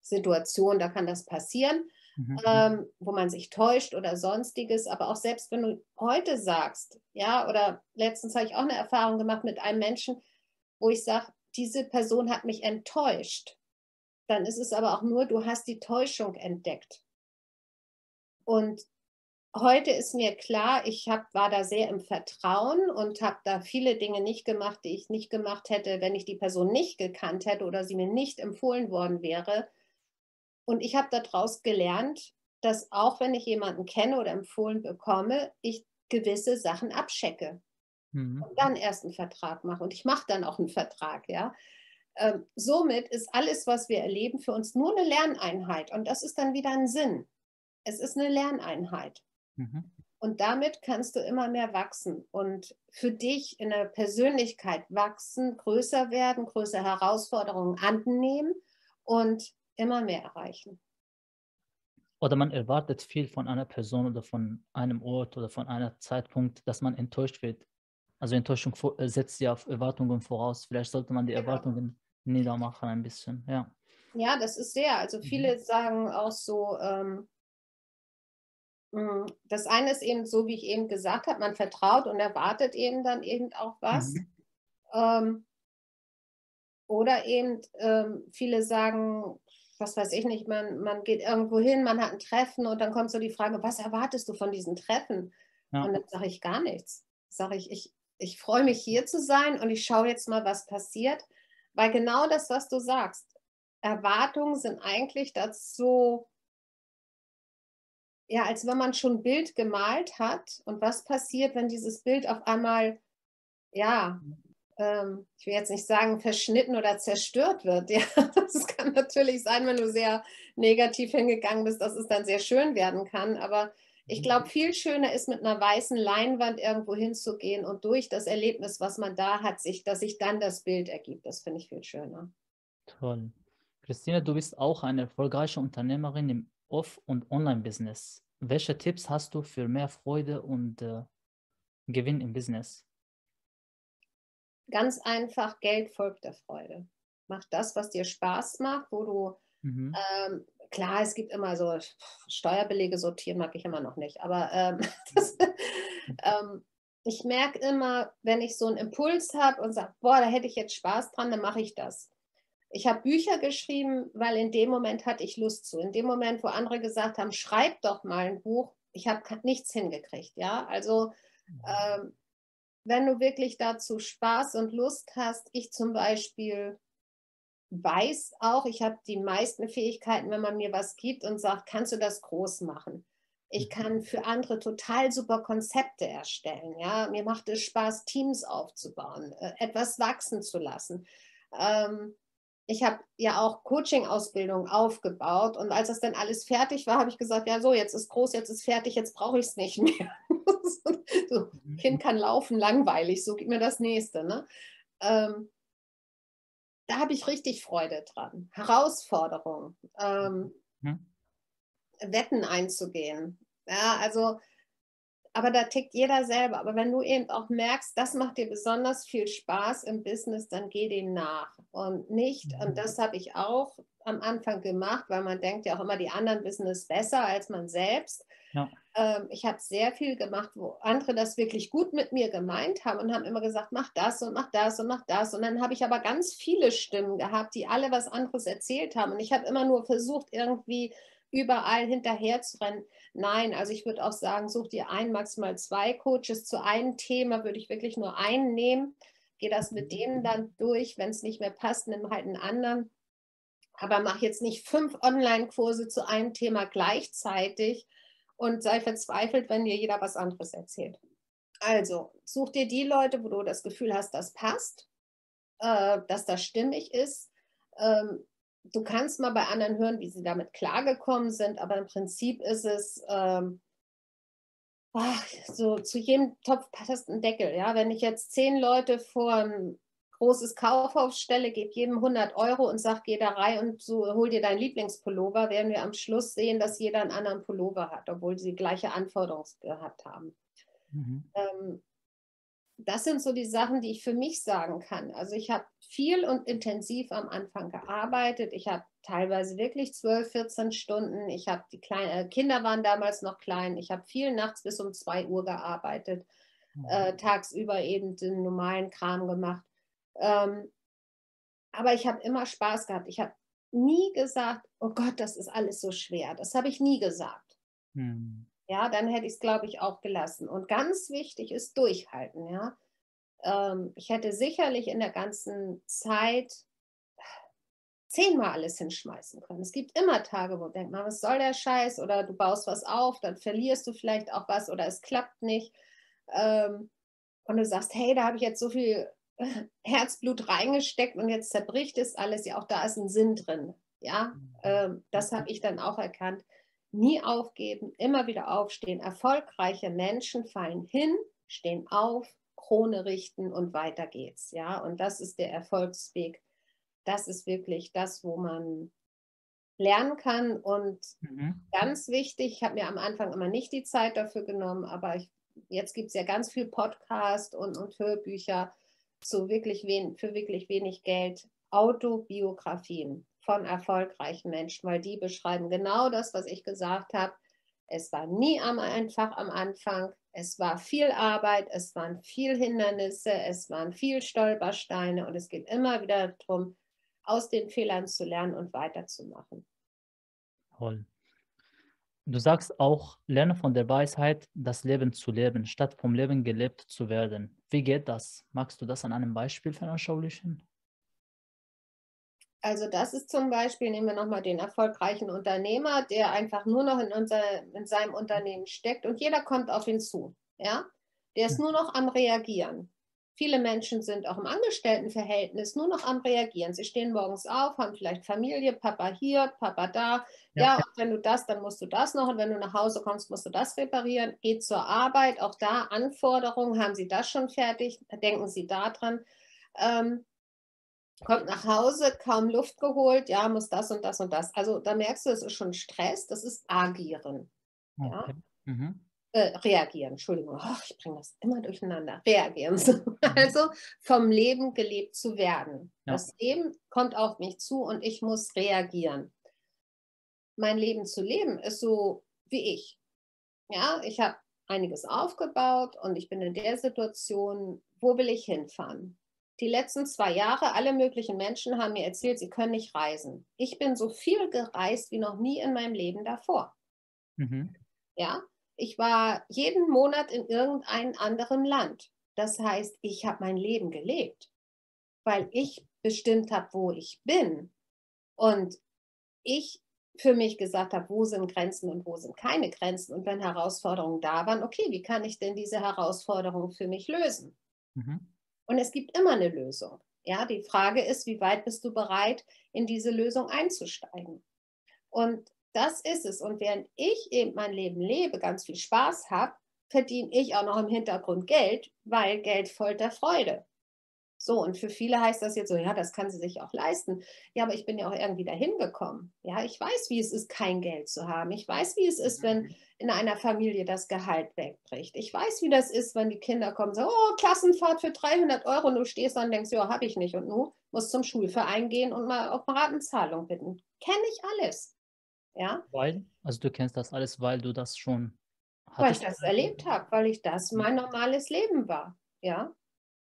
Situationen, da kann das passieren mhm. ähm, wo man sich täuscht oder sonstiges. Aber auch selbst wenn du heute sagst, ja, oder letztens habe ich auch eine Erfahrung gemacht mit einem Menschen, wo ich sage, diese Person hat mich enttäuscht. Dann ist es aber auch nur, du hast die Täuschung entdeckt. Und heute ist mir klar, ich hab, war da sehr im Vertrauen und habe da viele Dinge nicht gemacht, die ich nicht gemacht hätte, wenn ich die Person nicht gekannt hätte oder sie mir nicht empfohlen worden wäre. Und ich habe daraus gelernt, dass auch wenn ich jemanden kenne oder empfohlen bekomme, ich gewisse Sachen abchecke mhm. und dann erst einen Vertrag mache. Und ich mache dann auch einen Vertrag, ja. Ähm, somit ist alles, was wir erleben, für uns nur eine Lerneinheit. Und das ist dann wieder ein Sinn. Es ist eine Lerneinheit. Mhm. Und damit kannst du immer mehr wachsen und für dich in der Persönlichkeit wachsen, größer werden, größere Herausforderungen annehmen und immer mehr erreichen. Oder man erwartet viel von einer Person oder von einem Ort oder von einem Zeitpunkt, dass man enttäuscht wird. Also Enttäuschung äh, setzt ja auf Erwartungen voraus. Vielleicht sollte man die genau. Erwartungen niedermachen ein bisschen, ja. Ja, das ist sehr. Also mhm. viele mhm. sagen auch so, ähm, hm, das eine ist eben so, wie ich eben gesagt habe, man vertraut und erwartet eben dann eben auch was. Mhm. Ähm, oder eben ähm, viele sagen, was weiß ich nicht, man, man geht irgendwo hin, man hat ein Treffen und dann kommt so die Frage, was erwartest du von diesen Treffen? Ja. Und dann sage ich gar nichts. Sage ich, ich, ich freue mich hier zu sein und ich schaue jetzt mal, was passiert, weil genau das, was du sagst, Erwartungen sind eigentlich dazu, ja, als wenn man schon ein Bild gemalt hat und was passiert, wenn dieses Bild auf einmal, ja, ähm, ich will jetzt nicht sagen, verschnitten oder zerstört wird. Ja, das kann natürlich sein, wenn du sehr negativ hingegangen bist, dass es dann sehr schön werden kann. Aber ich mhm. glaube, viel schöner ist, mit einer weißen Leinwand irgendwo hinzugehen und durch das Erlebnis, was man da hat, sich, dass sich dann das Bild ergibt. Das finde ich viel schöner. Toll. Christine, du bist auch eine erfolgreiche Unternehmerin im Off- und Online-Business. Welche Tipps hast du für mehr Freude und äh, Gewinn im Business? Ganz einfach, Geld folgt der Freude. Mach das, was dir Spaß macht, wo du, mhm. ähm, klar, es gibt immer so Steuerbelege sortieren, mag ich immer noch nicht, aber ähm, das, ähm, ich merke immer, wenn ich so einen Impuls habe und sage, boah, da hätte ich jetzt Spaß dran, dann mache ich das. Ich habe Bücher geschrieben, weil in dem Moment hatte ich Lust zu. In dem Moment, wo andere gesagt haben, schreib doch mal ein Buch, ich habe nichts hingekriegt. Ja, also mhm. ähm, wenn du wirklich dazu Spaß und Lust hast, ich zum Beispiel weiß auch, ich habe die meisten Fähigkeiten, wenn man mir was gibt und sagt, kannst du das groß machen? Ich mhm. kann für andere total super Konzepte erstellen. Ja? Mir macht es Spaß, Teams aufzubauen, äh, etwas wachsen zu lassen. Ähm, ich habe ja auch Coaching-Ausbildung aufgebaut und als das dann alles fertig war, habe ich gesagt, ja so, jetzt ist groß, jetzt ist fertig, jetzt brauche ich es nicht mehr. so, mhm. Kind kann laufen, langweilig, so gib mir das nächste. Ne? Ähm, da habe ich richtig Freude dran. Herausforderung, ähm, mhm. Wetten einzugehen. Ja, also, aber da tickt jeder selber. Aber wenn du eben auch merkst, das macht dir besonders viel Spaß im Business, dann geh dem nach. Und nicht, mhm. und das habe ich auch am Anfang gemacht, weil man denkt ja auch immer, die anderen wissen es besser als man selbst. Ja. Ähm, ich habe sehr viel gemacht, wo andere das wirklich gut mit mir gemeint haben und haben immer gesagt, mach das und mach das und mach das. Und dann habe ich aber ganz viele Stimmen gehabt, die alle was anderes erzählt haben. Und ich habe immer nur versucht, irgendwie überall hinterher zu rennen. Nein, also ich würde auch sagen, such dir ein, maximal zwei Coaches. Zu einem Thema würde ich wirklich nur einen nehmen. Gehe das mit mhm. denen dann durch. Wenn es nicht mehr passt, nimm halt einen anderen. Aber mach jetzt nicht fünf Online-Kurse zu einem Thema gleichzeitig und sei verzweifelt, wenn dir jeder was anderes erzählt. Also, such dir die Leute, wo du das Gefühl hast, das passt, äh, dass das stimmig ist. Ähm, du kannst mal bei anderen hören, wie sie damit klargekommen sind, aber im Prinzip ist es ähm, ach, so zu jedem Topf passt ein Deckel. Ja, wenn ich jetzt zehn Leute vor ein großes Kaufhaus stelle, gebe jedem 100 Euro und sage, geh da rein und so, hol dir deinen Lieblingspullover, werden wir am Schluss sehen, dass jeder einen anderen Pullover hat, obwohl sie die gleiche Anforderung gehabt haben. Mhm. Ähm, das sind so die Sachen, die ich für mich sagen kann. Also ich habe viel und intensiv am Anfang gearbeitet. Ich habe teilweise wirklich 12, 14 Stunden. Ich habe die kleinen äh, Kinder waren damals noch klein. Ich habe viel nachts bis um 2 Uhr gearbeitet, mhm. äh, tagsüber eben den normalen Kram gemacht. Ähm, aber ich habe immer Spaß gehabt. Ich habe nie gesagt, oh Gott, das ist alles so schwer. Das habe ich nie gesagt. Hm. Ja, dann hätte ich es, glaube ich, auch gelassen. Und ganz wichtig ist durchhalten. Ja, ähm, ich hätte sicherlich in der ganzen Zeit zehnmal alles hinschmeißen können. Es gibt immer Tage, wo du denkst, was soll der Scheiß? Oder du baust was auf, dann verlierst du vielleicht auch was oder es klappt nicht. Ähm, und du sagst, hey, da habe ich jetzt so viel Herzblut reingesteckt und jetzt zerbricht es alles. Ja, auch da ist ein Sinn drin. Ja, mhm. ähm, das habe ich dann auch erkannt. Nie aufgeben, immer wieder aufstehen. Erfolgreiche Menschen fallen hin, stehen auf, Krone richten und weiter geht's. Ja, und das ist der Erfolgsweg. Das ist wirklich das, wo man lernen kann. Und mhm. ganz wichtig, ich habe mir am Anfang immer nicht die Zeit dafür genommen, aber ich, jetzt gibt es ja ganz viel Podcast und, und Hörbücher zu wirklich wen, für wirklich wenig Geld Autobiografien von erfolgreichen Menschen, weil die beschreiben genau das, was ich gesagt habe. Es war nie einfach am Anfang. Es war viel Arbeit, es waren viel Hindernisse, es waren viel Stolpersteine und es geht immer wieder darum, aus den Fehlern zu lernen und weiterzumachen. Toll. Du sagst auch, lerne von der Weisheit, das Leben zu leben, statt vom Leben gelebt zu werden. Wie geht das? Magst du das an einem Beispiel veranschaulichen? Also das ist zum Beispiel, nehmen wir nochmal den erfolgreichen Unternehmer, der einfach nur noch in, unser, in seinem Unternehmen steckt und jeder kommt auf ihn zu. Ja? Der ist hm. nur noch am Reagieren. Viele Menschen sind auch im Angestelltenverhältnis nur noch am Reagieren. Sie stehen morgens auf, haben vielleicht Familie, Papa hier, Papa da. Ja, ja, und wenn du das, dann musst du das noch. Und wenn du nach Hause kommst, musst du das reparieren. Geht zur Arbeit, auch da Anforderungen. Haben Sie das schon fertig? Denken Sie daran. Ähm, kommt nach Hause, kaum Luft geholt, ja, muss das und das und das. Also da merkst du, es ist schon Stress, das ist Agieren. Okay. Ja? Mhm äh, reagieren, Entschuldigung, oh, ich bringe das immer durcheinander, reagieren. Mhm. Also vom Leben gelebt zu werden. Ja. Das Leben kommt auf mich zu und ich muss reagieren. Mein Leben zu leben ist so wie ich. Ja, ich habe einiges aufgebaut und ich bin in der Situation, wo will ich hinfahren? Die letzten zwei Jahre, alle möglichen Menschen haben mir erzählt, sie können nicht reisen. Ich bin so viel gereist wie noch nie in meinem Leben davor. Mhm. Ja, ich war jeden Monat in irgendeinem anderen Land. Das heißt, ich habe mein Leben gelebt. weil ich bestimmt habe, wo ich bin und ich für mich gesagt habe, wo sind Grenzen und wo sind keine Grenzen. Und wenn Herausforderungen da waren, okay, wie kann ich denn diese Herausforderungen für mich lösen? Mhm. Und es gibt immer eine Lösung. Ja, die Frage ist, wie weit bist du bereit, in diese Lösung einzusteigen? Und das ist es. Und während ich eben mein Leben lebe, ganz viel Spaß habe, verdiene ich auch noch im Hintergrund Geld, weil Geld folgt Freude. So, und für viele heißt das jetzt so, ja, das kann sie sich auch leisten. Ja, aber ich bin ja auch irgendwie dahin gekommen. Ja, ich weiß, wie es ist, kein Geld zu haben. Ich weiß, wie es ist, wenn mhm. in einer Familie das Gehalt wegbricht. Ich weiß, wie das ist, wenn die Kinder kommen und sagen, oh, Klassenfahrt für 300 Euro und du stehst dann und denkst, ja, habe ich nicht. Und du musst zum Schulverein gehen und mal auf Ratenzahlung bitten. Kenne ich alles. Ja. Weil, also du kennst das alles, weil du das schon Weil ich das erlebt habe, weil ich das mein normales Leben war. Ja.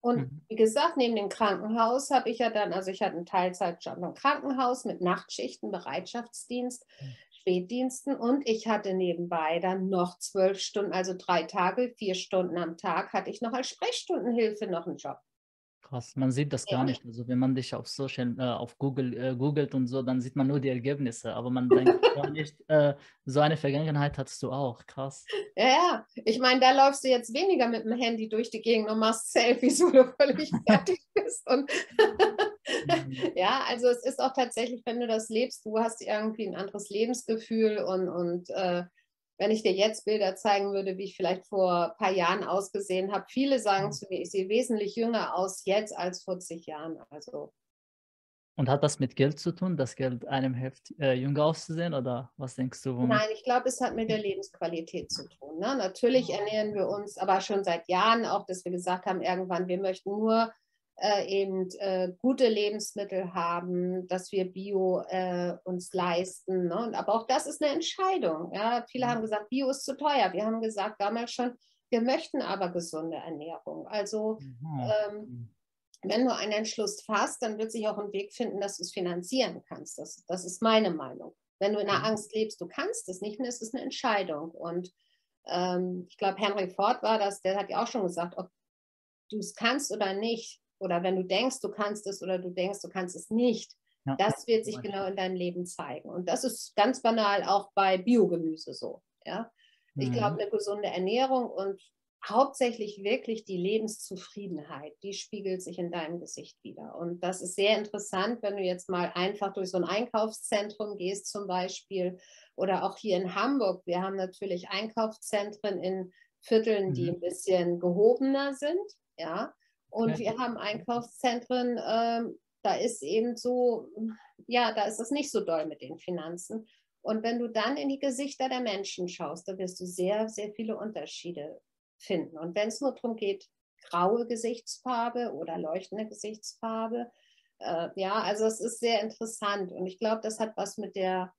Und mhm. wie gesagt, neben dem Krankenhaus habe ich ja dann, also ich hatte einen Teilzeitjob im Krankenhaus mit Nachtschichten, Bereitschaftsdienst, mhm. Spätdiensten und ich hatte nebenbei dann noch zwölf Stunden, also drei Tage, vier Stunden am Tag hatte ich noch als Sprechstundenhilfe noch einen Job. Krass, man sieht das gar nicht. Also wenn man dich auf Social, äh, auf Google äh, googelt und so, dann sieht man nur die Ergebnisse, aber man denkt gar nicht, äh, so eine Vergangenheit hattest du auch. Krass. Ja, ja. Ich meine, da läufst du jetzt weniger mit dem Handy durch die Gegend und machst Selfies, wo du völlig fertig bist. Und mhm. ja, also es ist auch tatsächlich, wenn du das lebst, du hast irgendwie ein anderes Lebensgefühl und, und äh, wenn ich dir jetzt Bilder zeigen würde, wie ich vielleicht vor ein paar Jahren ausgesehen habe, viele sagen mhm. zu mir, ich sehe wesentlich jünger aus jetzt als vor zig Jahren. Also. Und hat das mit Geld zu tun, das Geld einem hilft, äh, jünger auszusehen? Oder was denkst du? Womit? Nein, ich glaube, es hat mit der Lebensqualität zu tun. Ne? Natürlich ernähren wir uns aber schon seit Jahren auch, dass wir gesagt haben, irgendwann, wir möchten nur äh, eben äh, gute Lebensmittel haben, dass wir Bio äh, uns leisten. Ne? Aber auch das ist eine Entscheidung. Ja? Viele mhm. haben gesagt, Bio ist zu teuer. Wir haben gesagt damals schon, wir möchten aber gesunde Ernährung. Also mhm. ähm, mhm. wenn du einen Entschluss fasst, dann wird sich auch ein Weg finden, dass du es finanzieren kannst. Das, das ist meine Meinung. Wenn du in der. Angst lebst, du kannst es nicht, dann ist es eine Entscheidung. Und ähm, ich glaube, Henry Ford war das, der hat ja auch schon gesagt, ob du es kannst oder nicht, oder wenn du denkst, du kannst es oder du denkst, du kannst es nicht, ja. das wird sich genau in deinem Leben zeigen. Und das ist ganz banal auch bei Biogemüse so. Ja? Ich glaube, mhm. eine gesunde Ernährung und hauptsächlich wirklich die Lebenszufriedenheit, die spiegelt sich in deinem Gesicht wieder. Und das ist sehr interessant, wenn du jetzt mal einfach durch so ein Einkaufszentrum gehst zum Beispiel oder auch hier in Hamburg. Wir haben natürlich Einkaufszentren in Vierteln, die mhm. ein bisschen gehobener sind. Ja, und okay. wir haben Einkaufszentren, ähm, da ist eben so, ja, da ist es nicht so doll mit den Finanzen. Und wenn du dann in die Gesichter der Menschen schaust, da wirst du sehr, sehr viele Unterschiede finden. Und wenn es nur darum geht, graue Gesichtsfarbe oder leuchtende Gesichtsfarbe, äh, ja, also es ist sehr interessant. Und ich glaube, das hat was mit der,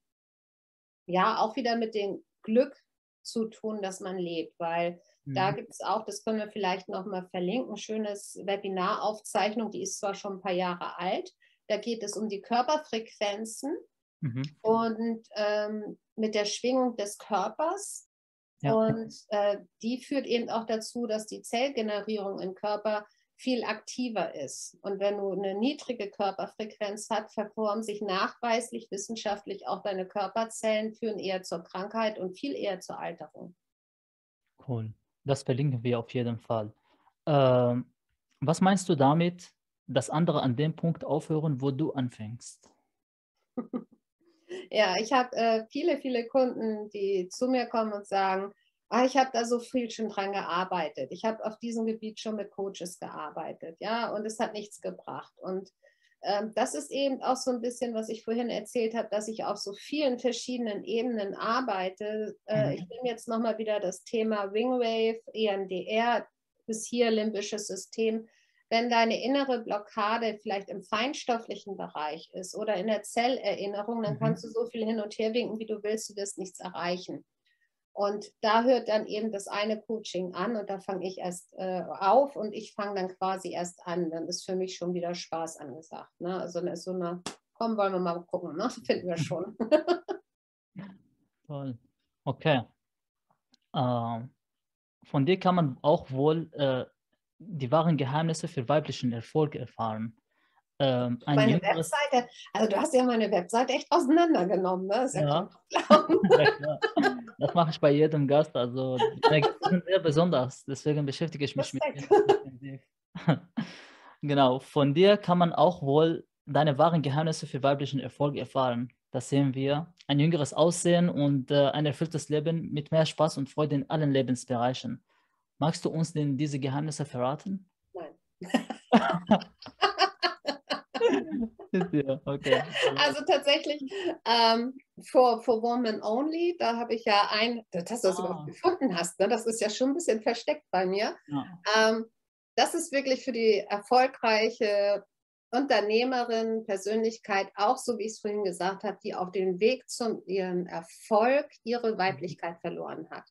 ja, auch wieder mit dem Glück zu tun, dass man lebt, weil da mhm. gibt es auch, das können wir vielleicht nochmal verlinken, schönes Webinaraufzeichnung, die ist zwar schon ein paar Jahre alt. Da geht es um die Körperfrequenzen mhm. und ähm, mit der Schwingung des Körpers. Ja. Und äh, die führt eben auch dazu, dass die Zellgenerierung im Körper viel aktiver ist. Und wenn du eine niedrige Körperfrequenz hast, verformen sich nachweislich wissenschaftlich auch deine Körperzellen, führen eher zur Krankheit und viel eher zur Alterung. Cool. Das verlinken wir auf jeden Fall. Ähm, was meinst du damit, dass andere an dem Punkt aufhören, wo du anfängst? ja, ich habe äh, viele, viele Kunden, die zu mir kommen und sagen, ah, ich habe da so viel schon dran gearbeitet. Ich habe auf diesem Gebiet schon mit Coaches gearbeitet, ja, und es hat nichts gebracht. Und das ist eben auch so ein bisschen, was ich vorhin erzählt habe, dass ich auf so vielen verschiedenen Ebenen arbeite. Äh, mhm. Ich nehme jetzt nochmal wieder das Thema Wingwave, EMDR, bis hier limbisches System. Wenn deine innere Blockade vielleicht im feinstofflichen Bereich ist oder in der Zellerinnerung, dann mhm. kannst du so viel hin und her winken, wie du willst, du wirst nichts erreichen. Und da hört dann eben das eine Coaching an und da fange ich erst äh, auf und ich fange dann quasi erst an. Dann ist für mich schon wieder Spaß angesagt. Ne? Also dann ist so eine, komm, wollen wir mal gucken, ne? finden wir schon. Toll. Okay. Äh, von dir kann man auch wohl äh, die wahren Geheimnisse für weiblichen Erfolg erfahren. Ähm, ein Meine jüngeres, Webseite, also du hast ja meine Webseite echt auseinandergenommen, ne? Das ja. Das mache ich bei jedem Gast. Also sind sehr besonders. Deswegen beschäftige ich mich mit Respekt. ihnen. Genau. Von dir kann man auch wohl deine wahren Geheimnisse für weiblichen Erfolg erfahren. Das sehen wir. Ein jüngeres Aussehen und äh, ein erfülltes Leben mit mehr Spaß und Freude in allen Lebensbereichen. Magst du uns denn diese Geheimnisse verraten? Nein. ja, okay. Also tatsächlich ähm, for, for Woman Only, da habe ich ja ein, dass du das Ah. überhaupt gefunden hast, ne? das ist ja schon ein bisschen versteckt bei mir. Ja. Ähm, das ist wirklich für die erfolgreiche Unternehmerin, Persönlichkeit, auch so wie ich es vorhin gesagt habe, die auf dem Weg zum ihren Erfolg ihre Weiblichkeit verloren hat.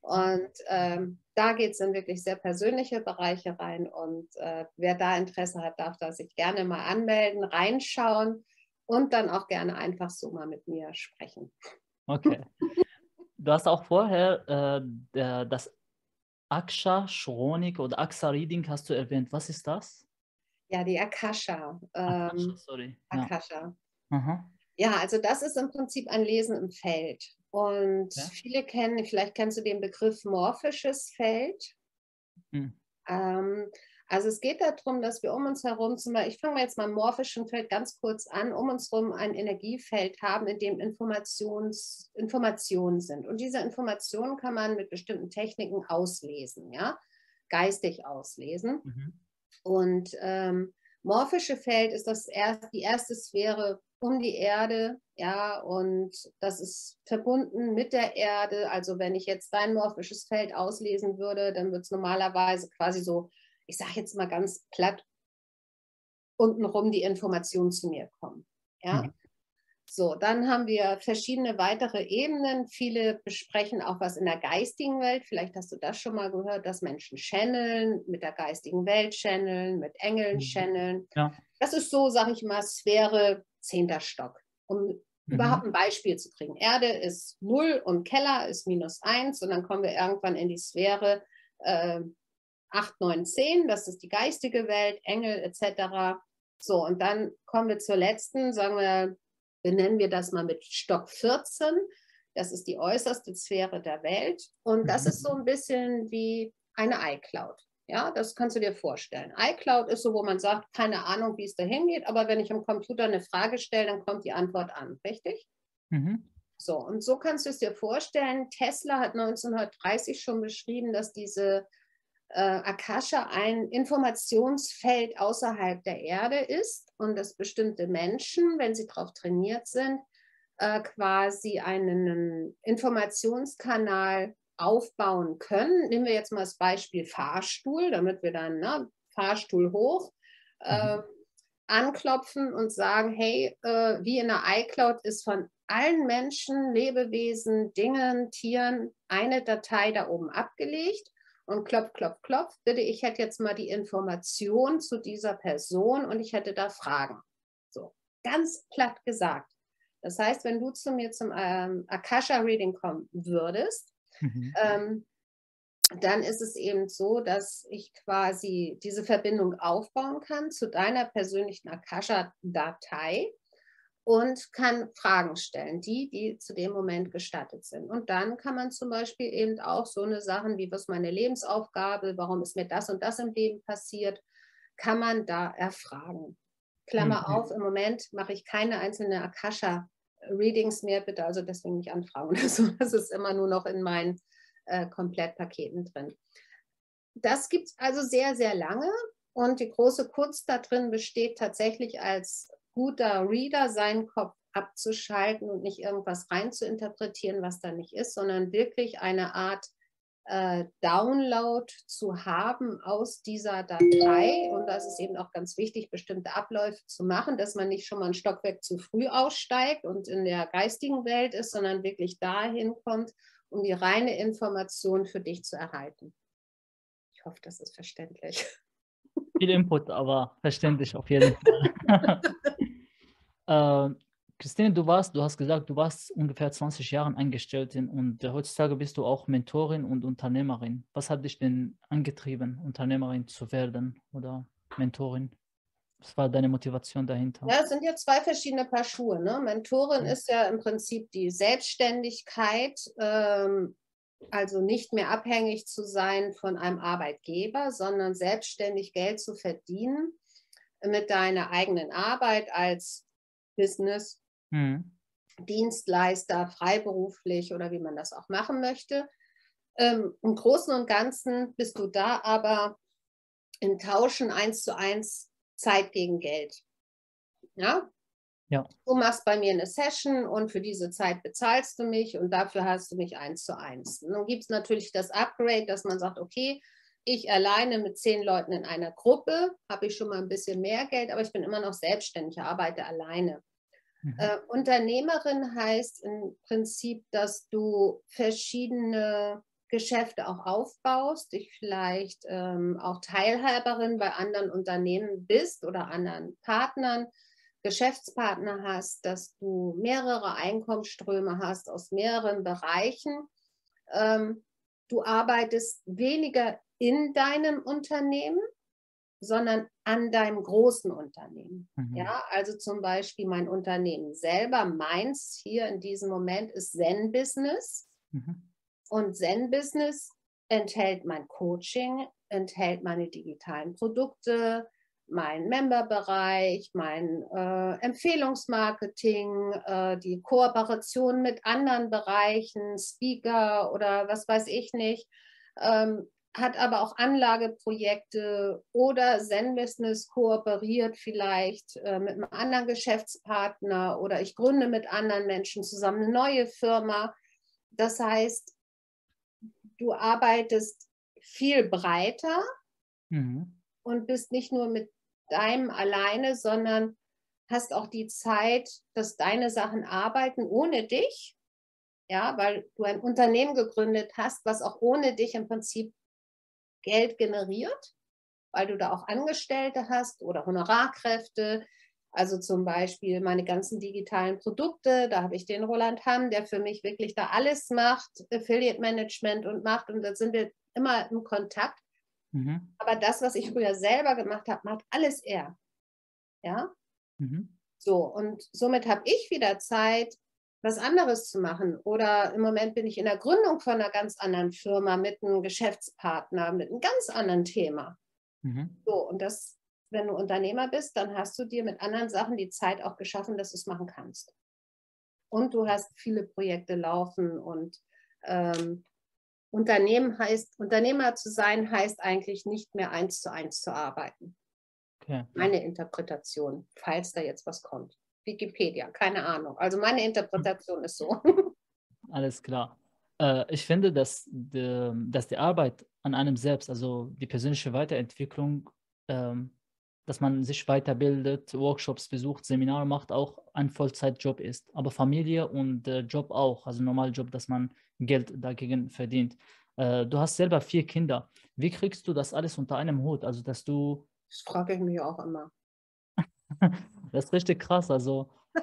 Und ähm, da geht es in wirklich sehr persönliche Bereiche rein. Und äh, wer da Interesse hat, darf da sich gerne mal anmelden, reinschauen und dann auch gerne einfach so mal mit mir sprechen. Okay. Du hast auch vorher äh, das Aksha Chronik oder Axa Reading hast du erwähnt. Was ist das? Ja, die Akasha. Akasha, Ähm, sorry. Ja. Akasha. Aha. Ja, also das ist im Prinzip ein Lesen im Feld. Und Ja. viele kennen, vielleicht kennst du den Begriff morphisches Feld. Hm. Ähm, also es geht darum, dass wir um uns herum, zum Beispiel, ich fange jetzt mal im morphischen Feld ganz kurz an, um uns herum ein Energiefeld haben, in dem Informations, Informationen sind. Und diese Informationen kann man mit bestimmten Techniken auslesen, ja, geistig auslesen. Mhm. Und ähm, morphische Feld ist das erst, die erste Sphäre um die Erde, ja, und das ist verbunden mit der Erde. Also wenn ich jetzt dein morphisches Feld auslesen würde, dann wird es normalerweise quasi so, ich sage jetzt mal ganz platt, untenrum die Informationen zu mir kommen. Ja. Mhm. So, dann haben wir verschiedene weitere Ebenen. Viele besprechen auch was in der geistigen Welt. Vielleicht hast du das schon mal gehört, dass Menschen channeln, mit der geistigen Welt channeln, mit Engeln Mhm. channeln. Ja. Das ist so, sage ich mal, Sphäre zehnter Stock. Um überhaupt ein Beispiel zu kriegen. Erde ist 0 und Keller ist minus 1 und dann kommen wir irgendwann in die Sphäre äh, 8, 9, 10, das ist die geistige Welt, Engel etc. So, und dann kommen wir zur letzten, sagen wir, benennen wir das mal mit Stock 14. Das ist die äußerste Sphäre der Welt. Und das ist so ein bisschen wie eine iCloud. Ja, das kannst du dir vorstellen. iCloud ist so, wo man sagt, keine Ahnung, wie es dahin geht, aber wenn ich am Computer eine Frage stelle, dann kommt die Antwort an, richtig? Mhm. So, und so kannst du es dir vorstellen. Tesla hat 1930 schon beschrieben, dass diese äh, Akasha ein Informationsfeld außerhalb der Erde ist und dass bestimmte Menschen, wenn sie darauf trainiert sind, äh, quasi einen Informationskanal aufbauen können. Nehmen wir jetzt mal das Beispiel Fahrstuhl, damit wir dann ne, Fahrstuhl hoch äh, anklopfen und sagen, hey, äh, wie in der iCloud ist von allen Menschen, Lebewesen, Dingen, Tieren eine Datei da oben abgelegt und klopf, klopf, klopf, bitte, ich hätte jetzt mal die Information zu dieser Person und ich hätte da Fragen. So, ganz platt gesagt. Das heißt, wenn du zu mir zum ähm, Akasha-Reading kommen würdest, Mhm. ähm, dann ist es eben so, dass ich quasi diese Verbindung aufbauen kann zu deiner persönlichen Akasha-Datei und kann Fragen stellen, die, die zu dem Moment gestattet sind. Und dann kann man zum Beispiel eben auch so eine Sachen wie, was meine Lebensaufgabe, warum ist mir das und das im Leben passiert, kann man da erfragen. Klammer Mhm. auf, im Moment mache ich keine einzelne Akasha-Readings mehr, bitte also deswegen nicht anfragen oder so. Das ist immer nur noch in meinen äh, Komplettpaketen drin. Das gibt es also sehr, sehr lange und die große Kunst da drin besteht tatsächlich als guter Reader seinen Kopf abzuschalten und nicht irgendwas reinzuinterpretieren, was da nicht ist, sondern wirklich eine Art äh, Download zu haben aus dieser Datei. Und das ist eben auch ganz wichtig, bestimmte Abläufe zu machen, dass man nicht schon mal ein Stockwerk zu früh aussteigt und in der geistigen Welt ist, sondern wirklich dahin kommt, um die reine Information für dich zu erhalten. Ich hoffe, das ist verständlich. Viel Input, aber verständlich auf jeden Fall. äh, Christine, du warst, du hast gesagt, du warst ungefähr 20 Jahre Angestellte und äh, heutzutage bist du auch Mentorin und Unternehmerin. Was hat dich denn angetrieben, Unternehmerin zu werden oder Mentorin? Was war deine Motivation dahinter? Ja, es sind ja zwei verschiedene Paar Schuhe. Ne? Mentorin ist ja im Prinzip die Selbstständigkeit, ähm, also nicht mehr abhängig zu sein von einem Arbeitgeber, sondern selbstständig Geld zu verdienen mit deiner eigenen Arbeit als Business, mhm. Dienstleister, freiberuflich oder wie man das auch machen möchte. Ähm, Im Großen und Ganzen bist du da aber in Tauschen eins zu eins Zeit gegen Geld. Ja? Ja. Du machst bei mir eine Session und für diese Zeit bezahlst du mich und dafür hast du mich eins zu eins. Und dann gibt es natürlich das Upgrade, dass man sagt, okay, ich alleine mit zehn Leuten in einer Gruppe habe ich schon mal ein bisschen mehr Geld, aber ich bin immer noch selbstständig, arbeite alleine. Mhm. Äh, Unternehmerin heißt im Prinzip, dass du verschiedene Geschäfte auch aufbaust, dich vielleicht ähm, auch Teilhaberin bei anderen Unternehmen bist oder anderen Partnern, Geschäftspartner hast, dass du mehrere Einkommensströme hast aus mehreren Bereichen. Ähm, du arbeitest weniger in deinem Unternehmen, sondern an deinem großen Unternehmen. Mhm. Ja, also zum Beispiel mein Unternehmen selber, meins hier in diesem Moment ist Zen Business. Mhm. Und Zen Business enthält mein Coaching, enthält meine digitalen Produkte, mein Memberbereich, mein äh, Empfehlungsmarketing, äh, die Kooperation mit anderen Bereichen, Speaker oder was weiß ich nicht, ähm, hat aber auch Anlageprojekte oder Zen Business kooperiert vielleicht äh, mit einem anderen Geschäftspartner oder ich gründe mit anderen Menschen zusammen eine neue Firma. Das heißt, du arbeitest viel breiter mhm. und bist nicht nur mit deinem alleine, sondern hast auch die Zeit, dass deine Sachen arbeiten ohne dich. Ja, weil du ein Unternehmen gegründet hast, was auch ohne dich im Prinzip Geld generiert, weil du da auch Angestellte hast oder Honorarkräfte, also zum Beispiel meine ganzen digitalen Produkte, da habe ich den Roland Hamm, der für mich wirklich da alles macht, Affiliate Management und macht und da sind wir immer im Kontakt. Mhm. Aber das, was ich früher selber gemacht habe, macht alles er. Ja? Mhm. So, und somit habe ich wieder Zeit, was anderes zu machen. Oder im Moment bin ich in der Gründung von einer ganz anderen Firma mit einem Geschäftspartner, mit einem ganz anderen Thema. Mhm. So, und das wenn du Unternehmer bist, dann hast du dir mit anderen Sachen die Zeit auch geschaffen, dass du es machen kannst. Und du hast viele Projekte laufen und ähm, Unternehmen heißt, Unternehmer zu sein, heißt eigentlich nicht mehr eins zu eins zu arbeiten. Okay. Meine Interpretation, falls da jetzt was kommt. Wikipedia, keine Ahnung. Also meine Interpretation ist so. Alles klar. Äh, ich finde, dass die, dass die Arbeit an einem selbst, also die persönliche Weiterentwicklung, ähm, dass man sich weiterbildet, Workshops besucht, Seminare macht, auch ein Vollzeitjob ist. Aber Familie und äh, Job auch, also Normaljob, dass man Geld dagegen verdient. Äh, du hast selber vier Kinder. Wie kriegst du das alles unter einem Hut? Also, dass du. Das frage ich mich auch immer. das ist richtig krass. Also.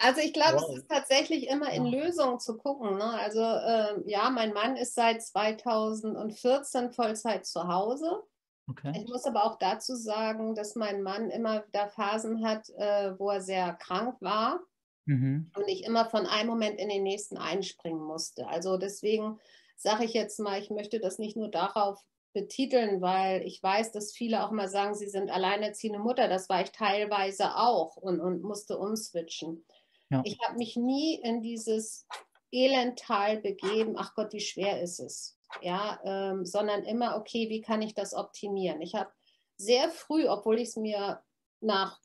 Also ich glaube, wow. es ist tatsächlich immer in Lösungen zu gucken. Ne? Also äh, ja, mein Mann ist seit 2014 Vollzeit zu Hause. Okay. Ich muss aber auch dazu sagen, dass mein Mann immer wieder Phasen hat, äh, wo er sehr krank war mhm. und ich immer von einem Moment in den nächsten einspringen musste. Also deswegen sage ich jetzt mal, ich möchte das nicht nur darauf betiteln, weil ich weiß, dass viele auch mal sagen, sie sind alleinerziehende Mutter. Das war ich teilweise auch und, und musste umswitchen. Ja. Ich habe mich nie in dieses Elendtal begeben. Ach Gott, wie schwer ist es ja, ähm, sondern immer, okay, wie kann ich das optimieren? Ich habe sehr früh, obwohl ich es mir nach,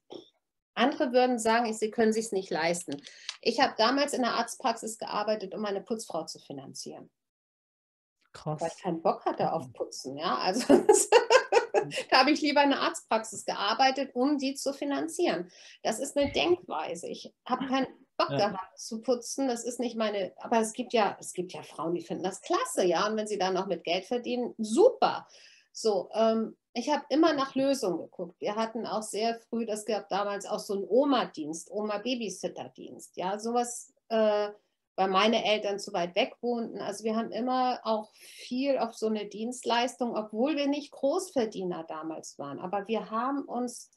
andere würden sagen, sie können sich nicht leisten. Ich habe damals in der Arztpraxis gearbeitet, um meine Putzfrau zu finanzieren. Krass. Weil ich keinen Bock hatte auf Putzen, ja, also da habe ich lieber in der Arztpraxis gearbeitet, um die zu finanzieren. Das ist eine Denkweise. Ich habe keinen Bock ja. gehabt zu putzen. Das ist nicht meine, aber es gibt ja, es gibt ja Frauen, die finden das klasse, ja. Und wenn sie dann noch mit Geld verdienen, super. So, ähm, ich habe immer nach Lösungen geguckt. Wir hatten auch sehr früh, das gab damals auch so einen Oma-Dienst, Oma-Babysitter-Dienst, ja, sowas, äh, weil meine Eltern zu weit weg wohnten. Also wir haben immer auch viel auf so eine Dienstleistung, obwohl wir nicht Großverdiener damals waren. Aber wir haben uns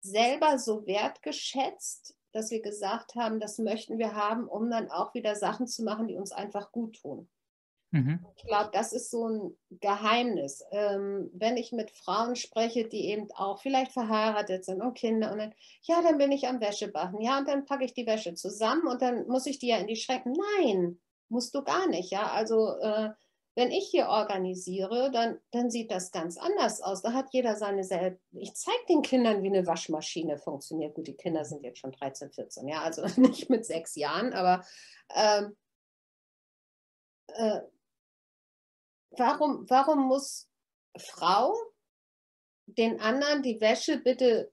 selber so wertgeschätzt, dass wir gesagt haben, das möchten wir haben, um dann auch wieder Sachen zu machen, die uns einfach gut tun. Mhm. Ich glaube, das ist so ein Geheimnis. Ähm, wenn ich mit Frauen spreche, die eben auch vielleicht verheiratet sind und Kinder und dann, ja, dann bin ich am Wäschebachen, ja, und dann packe ich die Wäsche zusammen und dann muss ich die ja in die Schrecken. Nein, musst du gar nicht, ja. Also äh, wenn ich hier organisiere, dann, dann sieht das ganz anders aus. Da hat jeder seine selbst. Ich zeige den Kindern, wie eine Waschmaschine funktioniert. Gut, die Kinder sind jetzt schon 13, 14, ja, also nicht mit sechs Jahren, aber ähm, äh, warum, warum muss Frau den anderen die Wäsche bitte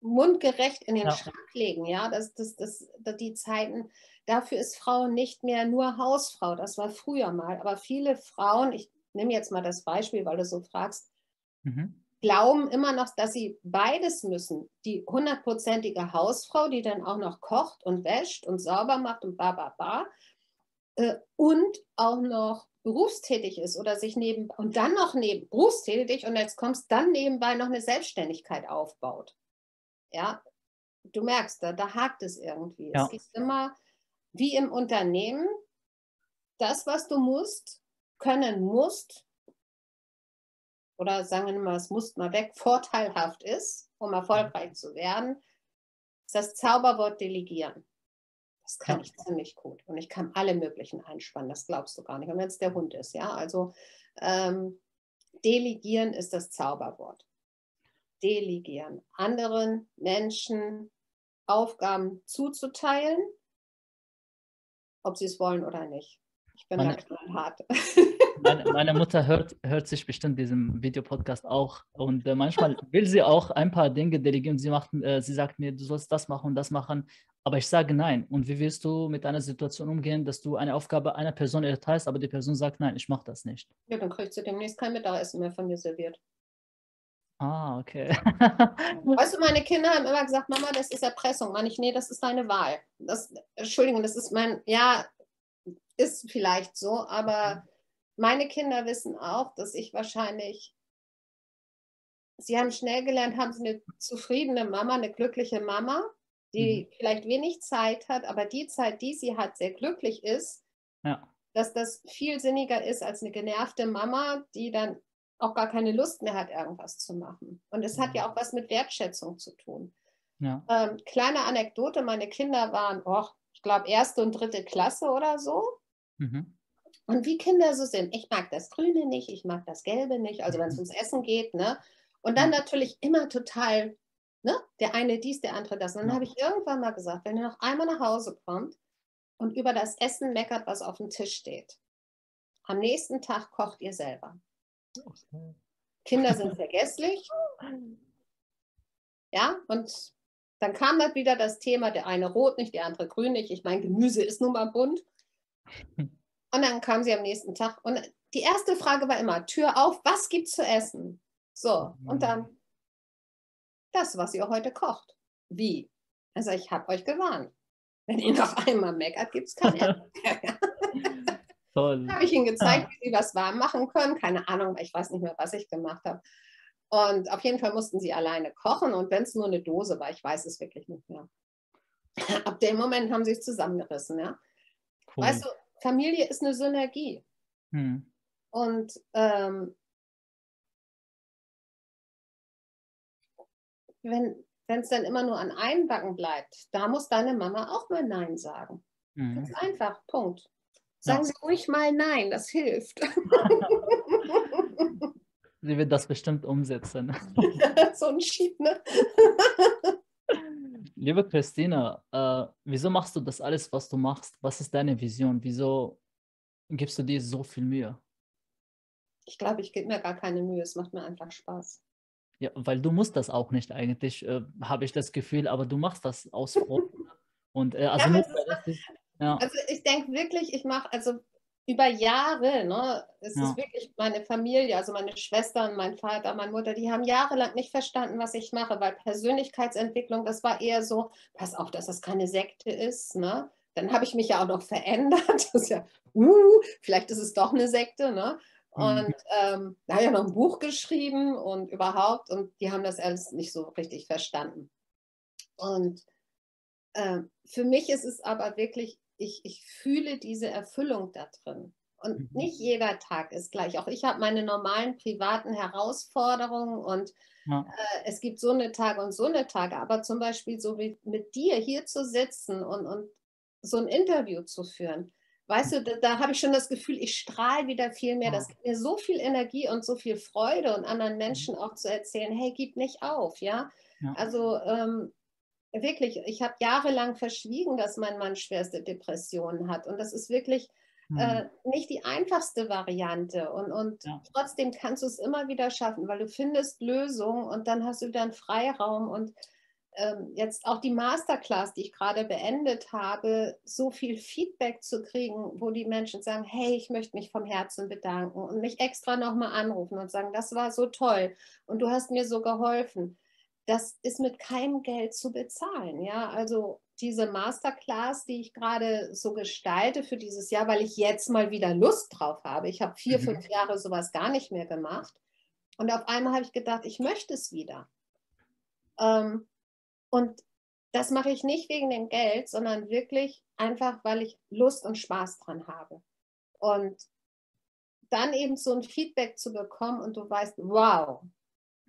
mundgerecht in den ja. Schrank legen? Ja, das, das, das, das, die Zeiten, dafür ist Frau nicht mehr nur Hausfrau. Das war früher mal. Aber viele Frauen, ich nehme jetzt mal das Beispiel, weil du so fragst, mhm. glauben immer noch, dass sie beides müssen. Die hundertprozentige Hausfrau, die dann auch noch kocht und wäscht und sauber macht und ba, ba, ba. Äh, und auch noch berufstätig ist oder sich neben und dann noch neben berufstätig und jetzt kommst dann nebenbei noch eine Selbstständigkeit aufbaut. Ja, du merkst, da, da hakt es irgendwie. Ja. Es geht immer wie im Unternehmen, das, was du musst, können musst, oder sagen wir mal, es muss mal weg, vorteilhaft ist, um erfolgreich zu werden, ist das Zauberwort delegieren. Das kann ja. ich ziemlich gut. Und ich kann alle möglichen einspannen, das glaubst du gar nicht. Und wenn es der Hund ist, ja, also ähm, delegieren ist das Zauberwort. Delegieren. Anderen Menschen Aufgaben zuzuteilen, ob sie es wollen oder nicht. Ich bin meine, da knallhart. Meine, meine, Mutter hört, hört sich bestimmt diesen Videopodcast auch und äh, manchmal will sie auch ein paar Dinge delegieren. Sie, macht, äh, sie sagt mir, du sollst das machen und das machen aber ich sage nein. Und wie willst du mit einer Situation umgehen, dass du eine Aufgabe einer Person erteilst, aber die Person sagt nein, ich mache das nicht? Ja, dann kriegst du demnächst kein Mittagessen mehr von mir serviert. Ah, okay. weißt du, meine Kinder haben immer gesagt, Mama, das ist Erpressung. Mann, ich, nee, das ist deine Wahl. Das, Entschuldigung, das ist mein, ja, ist vielleicht so, aber meine Kinder wissen auch, dass ich wahrscheinlich, sie haben schnell gelernt, haben sie eine zufriedene Mama, eine glückliche Mama die mhm. vielleicht wenig Zeit hat, aber die Zeit, die sie hat, sehr glücklich ist, ja. dass das viel sinniger ist als eine genervte Mama, die dann auch gar keine Lust mehr hat, irgendwas zu machen. Und es mhm. hat ja mhm. auch was mit Wertschätzung zu tun. Ja. Ähm, kleine Anekdote, meine Kinder waren, oh, ich glaube, erste und dritte Klasse oder so. Mhm. Und wie Kinder so sind, ich mag das Grüne nicht, ich mag das Gelbe nicht, also wenn es ums Essen geht, ne? Und dann natürlich immer total Ne? Der eine dies, der andere das. Und dann ja. habe ich irgendwann mal gesagt, wenn ihr noch einmal nach Hause kommt und über das Essen meckert, was auf dem Tisch steht, am nächsten Tag kocht ihr selber. Okay. Kinder sind vergesslich. Ja, und dann kam halt wieder das Thema, der eine rot nicht, der andere grün nicht. Ich meine, Gemüse ist nun mal bunt. Und dann kam sie am nächsten Tag und die erste Frage war immer, Tür auf, was gibt's zu essen? So, und dann, das, was ihr heute kocht. Wie? Also ich habe euch gewarnt. Wenn ihr noch einmal meckert, gibt es kein Essen. Toll. habe ich ihnen gezeigt, wie sie was warm machen können. Keine Ahnung, ich weiß nicht mehr, was ich gemacht habe. Und auf jeden Fall mussten sie alleine kochen und wenn es nur eine Dose war, ich weiß es wirklich nicht mehr. Ab dem Moment haben sie es zusammengerissen, ja. Cool. Weißt du, Familie ist eine Synergie. Hm. Und ähm, wenn es dann immer nur an einem Backen bleibt, da muss deine Mama auch mal Nein sagen. Mhm. Ganz einfach, Punkt. Sagen ja. Sie ruhig mal Nein, das hilft. Sie wird das bestimmt umsetzen. so ein Schied, ne? Liebe Christina, äh, wieso machst du das alles, was du machst? Was ist deine Vision? Wieso gibst du dir so viel Mühe? Ich glaube, ich gebe mir gar keine Mühe. Es macht mir einfach Spaß. Ja, weil du musst das auch nicht eigentlich, äh, habe ich das Gefühl, aber du machst das aus Freude. Und äh, also, ja, ist, ja. also ich denke wirklich, ich mache also über Jahre, ne, es ja. ist wirklich meine Familie, also meine Schwestern, mein Vater, meine Mutter, die haben jahrelang nicht verstanden, was ich mache, weil Persönlichkeitsentwicklung, das war eher so, pass auf, dass das keine Sekte ist, ne? Dann habe ich mich ja auch noch verändert. Das ist ja, uh, vielleicht ist es doch eine Sekte, ne? Mhm. Und ähm, da habe ich ja noch ein Buch geschrieben und überhaupt, und die haben das alles nicht so richtig verstanden. Und äh, für mich ist es aber wirklich, ich, ich fühle diese Erfüllung da drin. Und mhm. nicht jeder Tag ist gleich. Auch ich habe meine normalen privaten Herausforderungen und ja. äh, es gibt so eine Tage und so eine Tage. Aber zum Beispiel so wie mit dir hier zu sitzen und, und so ein Interview zu führen, weißt du, da, da habe ich schon das Gefühl, ich strahle wieder viel mehr. Das gibt mir so viel Energie und so viel Freude und anderen mhm. Menschen auch zu erzählen, hey, gib nicht auf, ja. ja. Also ähm, wirklich, ich habe jahrelang verschwiegen, dass mein Mann schwerste Depressionen hat. Und das ist wirklich äh, hm. nicht die einfachste Variante. Und, und ja. trotzdem kannst du es immer wieder schaffen, weil du findest Lösungen und dann hast du dann Freiraum. Und jetzt auch die Masterclass, die ich gerade beendet habe, so viel Feedback zu kriegen, wo die Menschen sagen, hey, ich möchte mich vom Herzen bedanken und mich extra nochmal anrufen und sagen, das war so toll und du hast mir so geholfen. Das ist mit keinem Geld zu bezahlen. Ja, also diese Masterclass, die ich gerade so gestalte für dieses Jahr, weil ich jetzt mal wieder Lust drauf habe. Ich habe vier, mhm. fünf Jahre sowas gar nicht mehr gemacht. Und auf einmal habe ich gedacht, ich möchte es wieder. Ähm, und das mache ich nicht wegen dem Geld, sondern wirklich einfach, weil ich Lust und Spaß dran habe. Und dann eben so ein Feedback zu bekommen und du weißt, wow,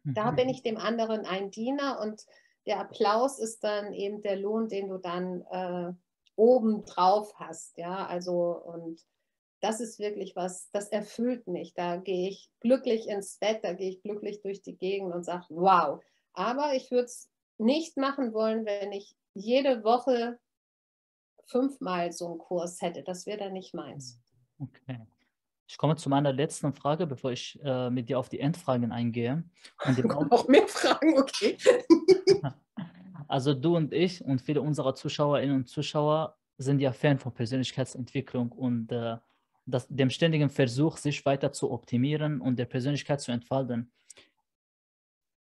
mhm. da bin ich dem anderen ein Diener und der Applaus ist dann eben der Lohn, den du dann äh, oben drauf hast. Ja, also und das ist wirklich was, das erfüllt mich. Da gehe ich glücklich ins Bett, da gehe ich glücklich durch die Gegend und sage, wow. Aber ich würde es nicht machen wollen, wenn ich jede Woche fünfmal so einen Kurs hätte. Das wäre dann nicht meins. Okay. Ich komme zu meiner letzten Frage, bevor ich äh, mit dir auf die Endfragen eingehe. Und noch mehr Fragen, okay. also du und ich und viele unserer Zuschauerinnen und Zuschauer sind ja Fan von Persönlichkeitsentwicklung und äh, das, dem ständigen Versuch, sich weiter zu optimieren und der Persönlichkeit zu entfalten.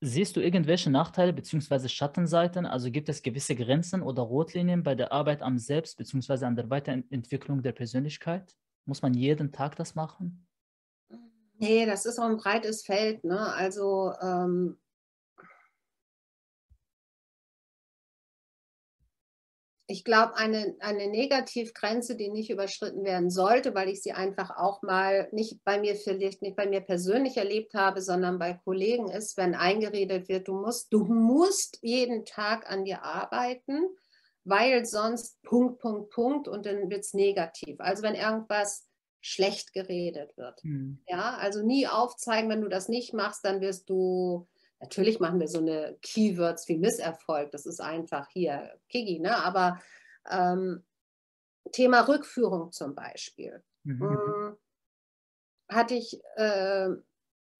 Siehst du irgendwelche Nachteile bzw. Schattenseiten? Also gibt es gewisse Grenzen oder Rotlinien bei der Arbeit am Selbst bzw. an der Weiterentwicklung der Persönlichkeit? Muss man jeden Tag das machen? Nee, das ist auch ein breites Feld. Ne? Also ähm, ich glaube, eine, eine Negativgrenze, die nicht überschritten werden sollte, weil ich sie einfach auch mal nicht bei mir vielleicht nicht bei mir persönlich erlebt habe, sondern bei Kollegen ist, wenn eingeredet wird, du musst, du musst jeden Tag an dir arbeiten weil sonst Punkt, Punkt, Punkt und dann wird es negativ. Also wenn irgendwas schlecht geredet wird. Mhm. Ja, also nie aufzeigen, wenn du das nicht machst, dann wirst du, natürlich machen wir so eine Keywords wie Misserfolg, das ist einfach hier Kiki, ne? aber ähm, Thema Rückführung zum Beispiel. Mhm. Hm, hatte ich, äh,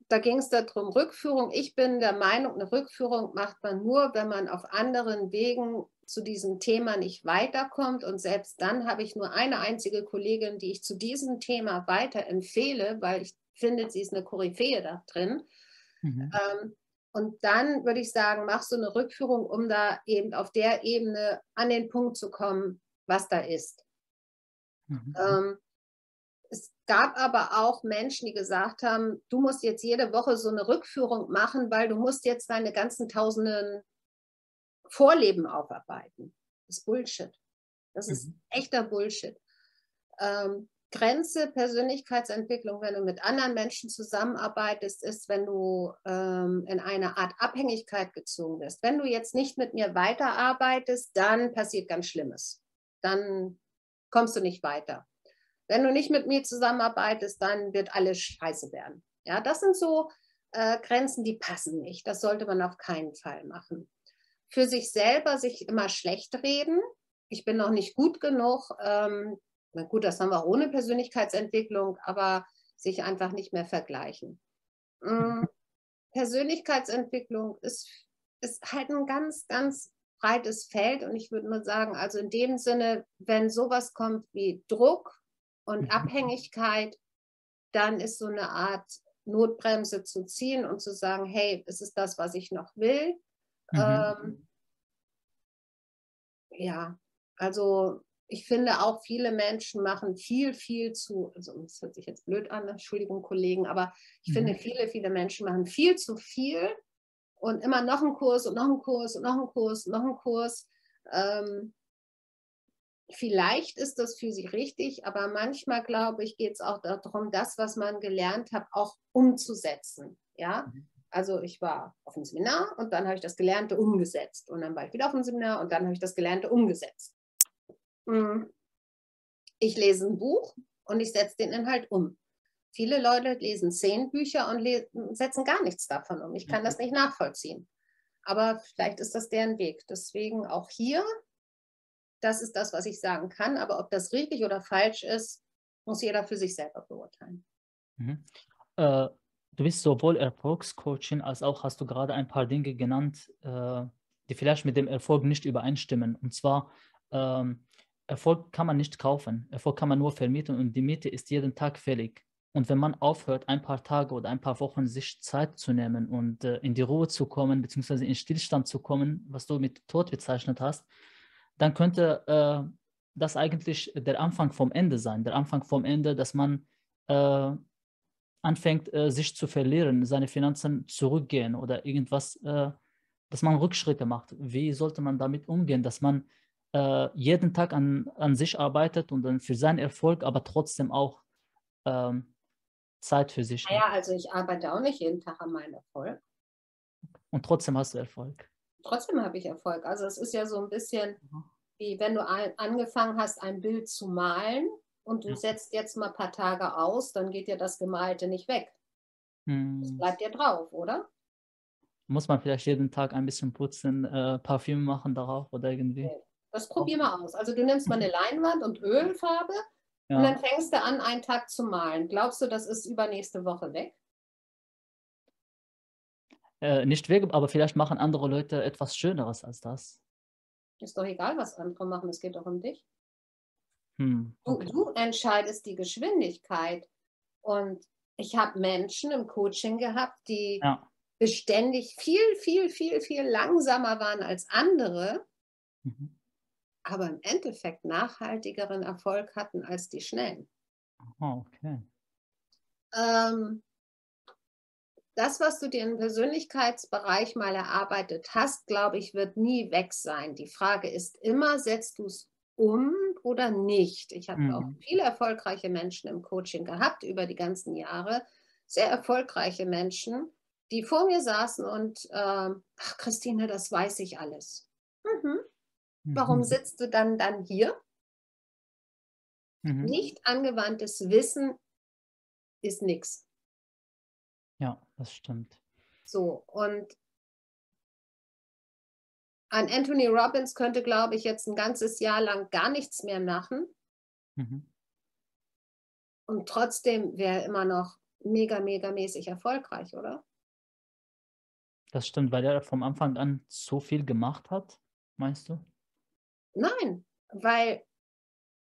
da ging es darum, Rückführung. Ich bin der Meinung, eine Rückführung macht man nur, wenn man auf anderen Wegen zu diesem Thema nicht weiterkommt. Und selbst dann habe ich nur eine einzige Kollegin, die ich zu diesem Thema weiterempfehle, weil ich finde, sie ist eine Koryphäe da drin. Mhm. Ähm, und dann würde ich sagen, machst du eine Rückführung, um da eben auf der Ebene an den Punkt zu kommen, was da ist. Mhm. Ähm, es gab aber auch Menschen, die gesagt haben, du musst jetzt jede Woche so eine Rückführung machen, weil du musst jetzt deine ganzen tausenden Vorleben aufarbeiten. Das ist Bullshit. Das ist mhm. echter Bullshit. Ähm, Grenze Persönlichkeitsentwicklung, wenn du mit anderen Menschen zusammenarbeitest, ist, wenn du ähm, in eine Art Abhängigkeit gezogen bist. Wenn du jetzt nicht mit mir weiterarbeitest, dann passiert ganz Schlimmes. Dann kommst du nicht weiter. Wenn du nicht mit mir zusammenarbeitest, dann wird alles scheiße werden. Ja, das sind so äh, Grenzen, die passen nicht. Das sollte man auf keinen Fall machen für sich selber sich immer schlecht reden. Ich bin noch nicht gut genug. Ähm, na gut, das haben wir ohne Persönlichkeitsentwicklung, aber sich einfach nicht mehr vergleichen. Ähm, Persönlichkeitsentwicklung ist, ist halt ein ganz, ganz breites Feld und ich würde mal sagen, also in dem Sinne, wenn sowas kommt wie Druck und mhm. Abhängigkeit, dann ist so eine Art Notbremse zu ziehen und zu sagen, hey, es ist das, was ich noch will. Mhm. Ähm, ja, also ich finde auch, viele Menschen machen viel, viel zu, also das hört sich jetzt blöd an, Entschuldigung, Kollegen, aber ich mhm. finde, viele, viele Menschen machen viel zu viel und immer noch einen Kurs und noch einen Kurs und noch einen Kurs und noch einen Kurs. Ähm, vielleicht ist das für sie richtig, aber manchmal, glaube ich, geht es auch darum, das, was man gelernt hat, auch umzusetzen. Ja, mhm. also ich war auf einem Seminar und dann habe ich das Gelernte umgesetzt und dann war ich wieder auf einem Seminar und dann habe ich das Gelernte umgesetzt. Hm. Ich lese ein Buch und ich setze den Inhalt um. Viele Leute lesen zehn Bücher und setzen gar nichts davon um. Ich kann das nicht nachvollziehen. Aber vielleicht ist das deren Weg. Deswegen auch hier, das ist das, was ich sagen kann. Aber ob das richtig oder falsch ist, muss jeder für sich selber beurteilen. Mhm. Äh, du bist sowohl Erfolgscoaching als auch hast du gerade ein paar Dinge genannt, äh, die vielleicht mit dem Erfolg nicht übereinstimmen. Und zwar ähm, Erfolg kann man nicht kaufen. Erfolg kann man nur vermieten und die Miete ist jeden Tag fällig. Und wenn man aufhört, ein paar Tage oder ein paar Wochen sich Zeit zu nehmen und äh, in die Ruhe zu kommen, beziehungsweise in Stillstand zu kommen, was du mit Tod bezeichnet hast, dann könnte äh, das eigentlich der Anfang vom Ende sein. Der Anfang vom Ende, dass man äh, anfängt, äh, sich zu verlieren, seine Finanzen zurückgehen oder irgendwas, äh, dass man Rückschritte macht. Wie sollte man damit umgehen, dass man äh, jeden Tag an, an sich arbeitet und dann für seinen Erfolg, aber trotzdem auch ähm, Zeit für sich. Ja, also ich arbeite auch nicht jeden Tag an meinem Erfolg. Und trotzdem hast du Erfolg. Trotzdem habe ich Erfolg. Also es ist ja so ein bisschen mhm. wie wenn du ein, angefangen hast, ein Bild zu malen und du ja. setzt jetzt mal ein paar Tage aus, dann geht dir das Gemalte nicht weg. Hm. Das bleibt dir drauf, oder? Muss man vielleicht jeden Tag ein bisschen putzen, äh, Parfüm machen darauf oder irgendwie? Okay. Das probier mal aus. Also du nimmst mal eine Leinwand und Ölfarbe ja. und dann fängst du an, einen Tag zu malen. Glaubst du, das ist übernächste Woche weg? Äh, nicht weg, aber vielleicht machen andere Leute etwas Schöneres als das. Ist doch egal, was andere machen, es geht doch um dich. Hm, okay. du, du entscheidest die Geschwindigkeit. Und ich habe Menschen im Coaching gehabt, die ja. beständig viel, viel, viel, viel langsamer waren als andere. Mhm aber im Endeffekt nachhaltigeren Erfolg hatten als die schnellen. Oh, okay. Ähm, das, was du dir im Persönlichkeitsbereich mal erarbeitet hast, glaube ich, wird nie weg sein. Die Frage ist immer, setzt du es um oder nicht? Ich habe mhm. auch viele erfolgreiche Menschen im Coaching gehabt über die ganzen Jahre, sehr erfolgreiche Menschen, die vor mir saßen und, äh, ach Christine, das weiß ich alles. Warum mhm. sitzt du dann dann hier? Mhm. Nicht angewandtes Wissen ist nichts. Ja, das stimmt. So, und an Anthony Robbins könnte, glaube ich, jetzt ein ganzes Jahr lang gar nichts mehr machen. Mhm. Und trotzdem wäre er immer noch mega, mega mäßig erfolgreich, oder? Das stimmt, weil er vom Anfang an so viel gemacht hat, meinst du? Nein, weil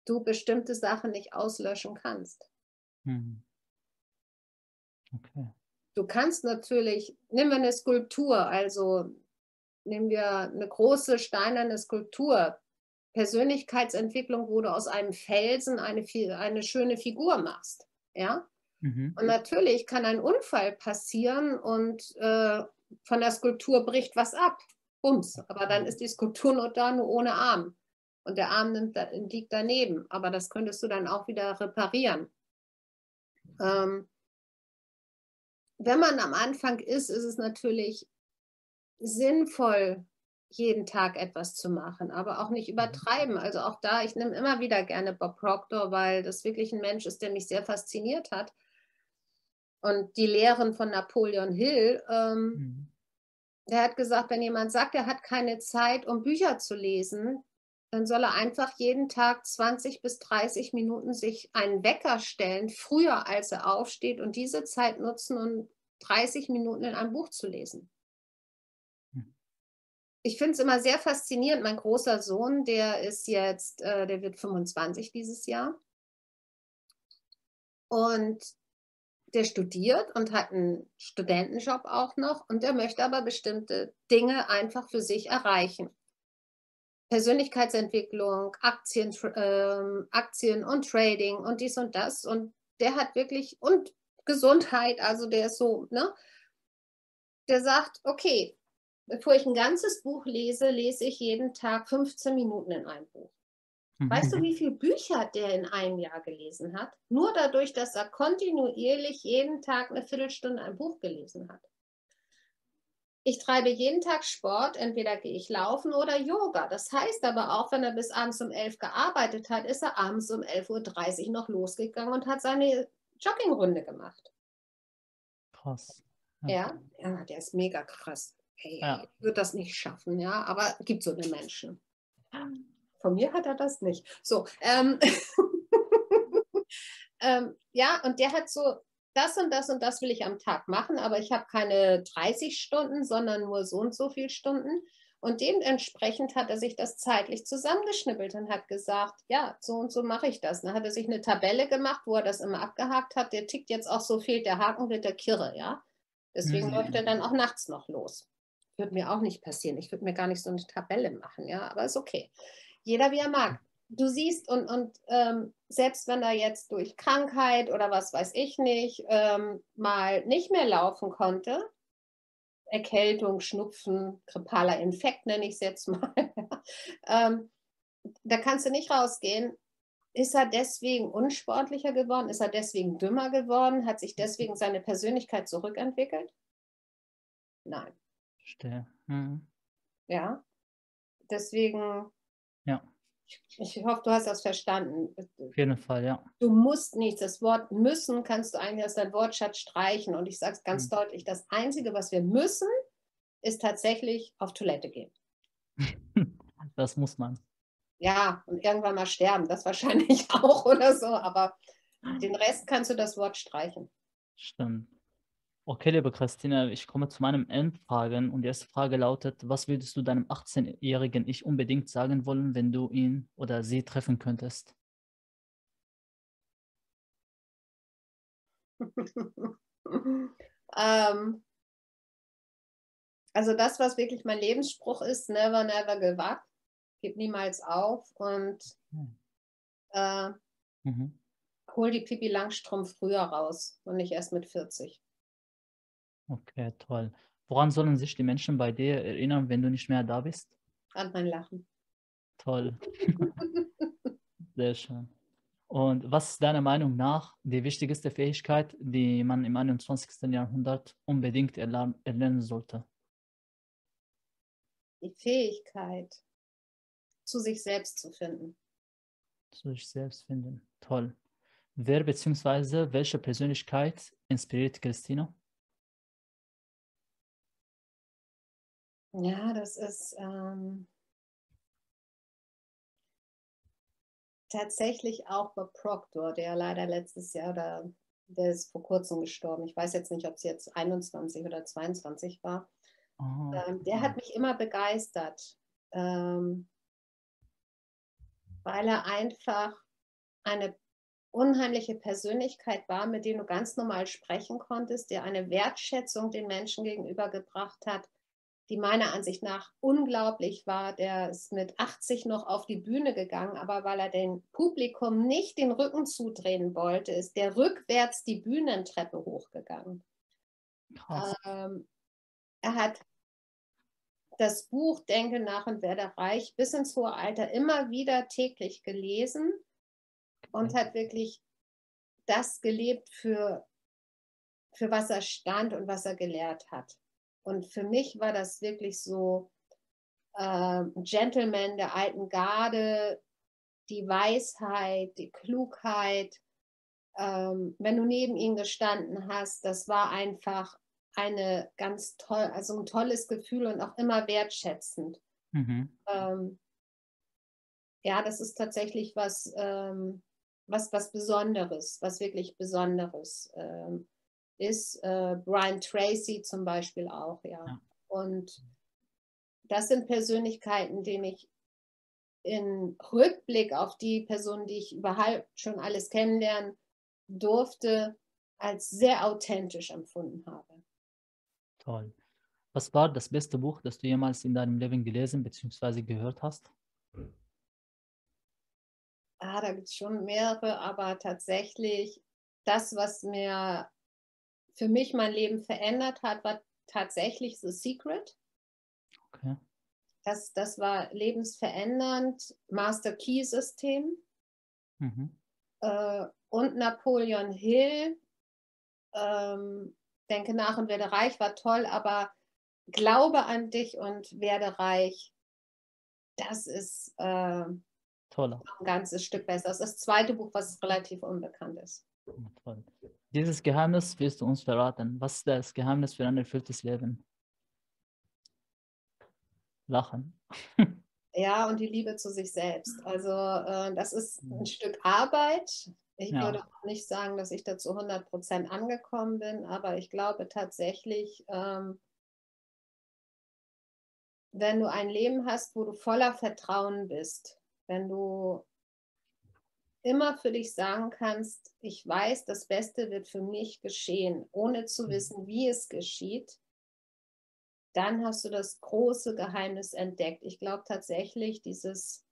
du bestimmte Sachen nicht auslöschen kannst. Mhm. Okay. Du kannst natürlich, nehmen wir eine Skulptur, also nehmen wir eine große steinerne Skulptur, Persönlichkeitsentwicklung, wo du aus einem Felsen eine, eine schöne Figur machst. Ja? Mhm. Und natürlich kann ein Unfall passieren und äh, von der Skulptur bricht was ab. Bums. Aber dann ist die Skulptur nur da, nur ohne Arm. Und der Arm nimmt, liegt daneben. Aber das könntest du dann auch wieder reparieren. Ähm, wenn man am Anfang ist, ist es natürlich sinnvoll, jeden Tag etwas zu machen, aber auch nicht übertreiben. Also auch da, ich nehme immer wieder gerne Bob Proctor, weil das wirklich ein Mensch ist, der mich sehr fasziniert hat. Und die Lehren von Napoleon Hill, ähm, mhm. Der hat gesagt, wenn jemand sagt, er hat keine Zeit, um Bücher zu lesen, dann soll er einfach jeden Tag 20 bis 30 Minuten sich einen Wecker stellen, früher als er aufsteht und diese Zeit nutzen, um 30 Minuten in einem Buch zu lesen. Hm. Ich finde es immer sehr faszinierend. Mein großer Sohn, der ist jetzt, äh, der wird 25 dieses Jahr. Und der studiert und hat einen Studentenjob auch noch und der möchte aber bestimmte Dinge einfach für sich erreichen. Persönlichkeitsentwicklung, Aktien, ähm, Aktien und Trading und dies und das. Und der hat wirklich, und Gesundheit, also der ist so, ne? Der sagt, okay, bevor ich ein ganzes Buch lese, lese ich jeden Tag 15 Minuten in ein Buch. Mhm. Weißt du, wie viele Bücher der in einem Jahr gelesen hat? Nur dadurch, dass er kontinuierlich jeden Tag eine Viertelstunde ein Buch gelesen hat. Ich treibe jeden Tag Sport, entweder gehe ich laufen oder Yoga. Das heißt aber auch, wenn er bis abends um 11 gearbeitet hat, ist er abends um 11.30 Uhr noch losgegangen und hat seine Joggingrunde gemacht. Krass. Ja, ja, der ist mega krass. Hey, ja. Ich würde das nicht schaffen, ja, aber es gibt so eine Menschen. Von mir hat er das nicht. So, ähm, ähm, ja, und der hat so das und das und das will ich am Tag machen, aber ich habe keine 30 Stunden, sondern nur so und so viele Stunden. Und dementsprechend hat er sich das zeitlich zusammengeschnippelt und hat gesagt, ja, so und so mache ich das. Dann hat er sich eine Tabelle gemacht, wo er das immer abgehakt hat. Der tickt jetzt auch so, fehlt der Haken mit der Kirre, ja. Deswegen mhm. läuft er dann auch nachts noch los. Würde mir auch nicht passieren. Ich würde mir gar nicht so eine Tabelle machen, ja, aber ist okay. Jeder wie er mag du siehst, und, und ähm, selbst wenn er jetzt durch Krankheit oder was weiß ich nicht, ähm, mal nicht mehr laufen konnte, Erkältung, Schnupfen, grippaler Infekt nenne ich es jetzt mal, ähm, da kannst du nicht rausgehen. Ist er deswegen unsportlicher geworden? Ist er deswegen dümmer geworden? Hat sich deswegen seine Persönlichkeit zurückentwickelt? Nein. Verstehe. Hm. Ja. Deswegen ja. Ich hoffe, du hast das verstanden. Auf jeden Fall, ja. Du musst nichts. Das Wort müssen kannst du eigentlich aus deinem Wortschatz streichen. Und ich sage es ganz mhm. deutlich: Das Einzige, was wir müssen, ist tatsächlich auf Toilette gehen. das muss man. Ja, und irgendwann mal sterben. Das wahrscheinlich auch oder so. Aber den Rest kannst du das Wort streichen. Stimmt. Okay, liebe Christine, ich komme zu meinen Endfragen und die erste Frage lautet, was würdest du deinem 18-jährigen Ich unbedingt sagen wollen, wenn du ihn oder sie treffen könntest? ähm, also das, was wirklich mein Lebensspruch ist, never, never give up, gib niemals auf und hm. äh, mhm. hol die Pipi Langstrumpf früher raus und nicht erst mit 40. Okay, toll. Woran sollen sich die Menschen bei dir erinnern, wenn du nicht mehr da bist? An mein Lachen. Toll. Sehr schön. Und was ist deiner Meinung nach die wichtigste Fähigkeit, die man im 21. Jahrhundert unbedingt erlernen sollte? Die Fähigkeit, zu sich selbst zu finden. Zu sich selbst finden. Toll. Wer bzw. welche Persönlichkeit inspiriert Christina? Ja, das ist ähm, tatsächlich auch Bob Proctor, der leider letztes Jahr oder der ist vor kurzem gestorben. Ich weiß jetzt nicht, ob es jetzt 21 oder 22 war. Oh, ähm, der hat mich immer begeistert, ähm, weil er einfach eine unheimliche Persönlichkeit war, mit dem du ganz normal sprechen konntest, der eine Wertschätzung den Menschen gegenübergebracht hat, die meiner Ansicht nach unglaublich war. Der ist mit 80 noch auf die Bühne gegangen, aber weil er dem Publikum nicht den Rücken zudrehen wollte, ist der rückwärts die Bühnentreppe hochgegangen. Ähm, er hat das Buch Denke nach und werde reich bis ins hohe Alter immer wieder täglich gelesen und hat wirklich das gelebt, für, für was er stand und was er gelehrt hat. Und für mich war das wirklich so äh, Gentleman der alten Garde, die Weisheit, die Klugheit. Ähm, wenn du neben ihm gestanden hast, das war einfach eine ganz toll, also ein tolles Gefühl und auch immer wertschätzend. Mhm. Ähm, ja, das ist tatsächlich was, ähm, was, was Besonderes, was wirklich Besonderes. Ähm, ist äh, Brian Tracy zum Beispiel auch, ja. ja. Und das sind Persönlichkeiten, denen ich in Rückblick auf die Personen, die ich überhaupt schon alles kennenlernen durfte, als sehr authentisch empfunden habe. Toll. Was war das beste Buch, das du jemals in deinem Leben gelesen bzw. gehört hast? Ah, da gibt es schon mehrere, aber tatsächlich das, was mir für mich mein Leben verändert hat, war tatsächlich The Secret. Okay. Das, das war lebensverändernd. Master Key System. Mhm. Äh, und Napoleon Hill. Ähm, denke nach und werde reich war toll, aber glaube an dich und werde reich. Das ist äh, ein ganzes Stück besser. Das ist das zweite Buch, was relativ unbekannt ist. Toll. Dieses Geheimnis wirst du uns verraten. Was ist das Geheimnis für ein erfülltes Leben? Lachen. Ja, und die Liebe zu sich selbst. Also äh, das ist ein mhm. Stück Arbeit. Ich ja. würde auch nicht sagen, dass ich dazu 100 Prozent angekommen bin, aber ich glaube tatsächlich, ähm, wenn du ein Leben hast, wo du voller Vertrauen bist, wenn du immer für dich sagen kannst, ich weiß, das Beste wird für mich geschehen, ohne zu mhm. wissen, wie es geschieht, dann hast du das große Geheimnis entdeckt. Ich glaube tatsächlich, dieses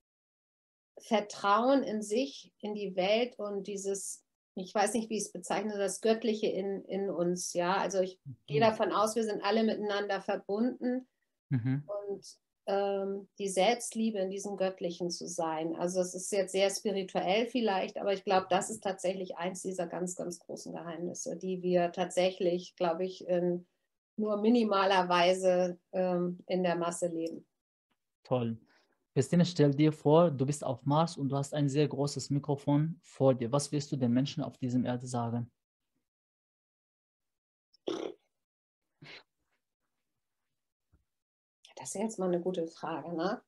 Vertrauen in sich, in die Welt und dieses, ich weiß nicht, wie ich es bezeichne, das Göttliche in, in uns. Ja, also ich mhm. gehe davon aus, wir sind alle miteinander verbunden. Mhm. Und ähm, die Selbstliebe in diesem Göttlichen zu sein. Also es ist jetzt sehr spirituell vielleicht, aber ich glaube, das ist tatsächlich eins dieser ganz, ganz großen Geheimnisse, die wir tatsächlich, glaube ich, in nur minimaler Weise ähm, in der Masse leben. Toll. Christine, stell dir vor, du bist auf Mars und du hast ein sehr großes Mikrofon vor dir. Was wirst du den Menschen auf diesem Erde sagen? Das ist jetzt mal eine gute Frage, ne?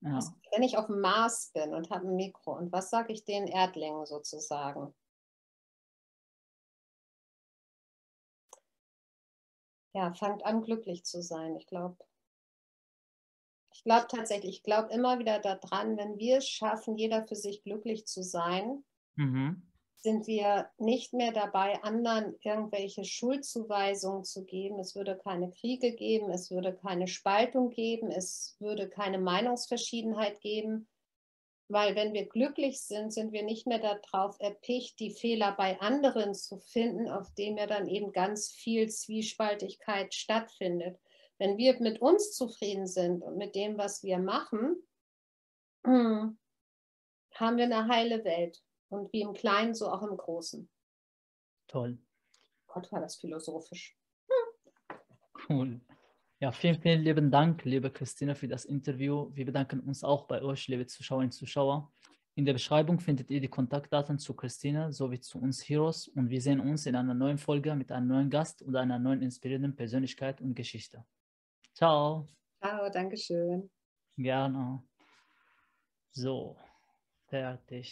Ja. Was, wenn ich auf dem Mars bin und habe ein Mikro, und was sage ich den Erdlingen sozusagen? Ja, fangt an, glücklich zu sein. Ich glaube, ich glaube tatsächlich, ich glaube immer wieder daran, wenn wir es schaffen, jeder für sich glücklich zu sein, mhm sind wir nicht mehr dabei, anderen irgendwelche Schuldzuweisungen zu geben. Es würde keine Kriege geben, es würde keine Spaltung geben, es würde keine Meinungsverschiedenheit geben, weil wenn wir glücklich sind, sind wir nicht mehr darauf erpicht, die Fehler bei anderen zu finden, auf dem ja dann eben ganz viel Zwiespaltigkeit stattfindet. Wenn wir mit uns zufrieden sind und mit dem, was wir machen, haben wir eine heile Welt. Und wie im Kleinen, so auch im Großen. Toll. Gott, war das philosophisch. Hm. Cool. Ja, vielen, vielen lieben Dank, liebe Christine, für das Interview. Wir bedanken uns auch bei euch, liebe Zuschauerinnen und Zuschauer. In der Beschreibung findet ihr die Kontaktdaten zu Christine sowie zu uns Heroes und wir sehen uns in einer neuen Folge mit einem neuen Gast und einer neuen inspirierenden Persönlichkeit und Geschichte. Ciao. Ciao, Dankeschön. Gerne. So, fertig.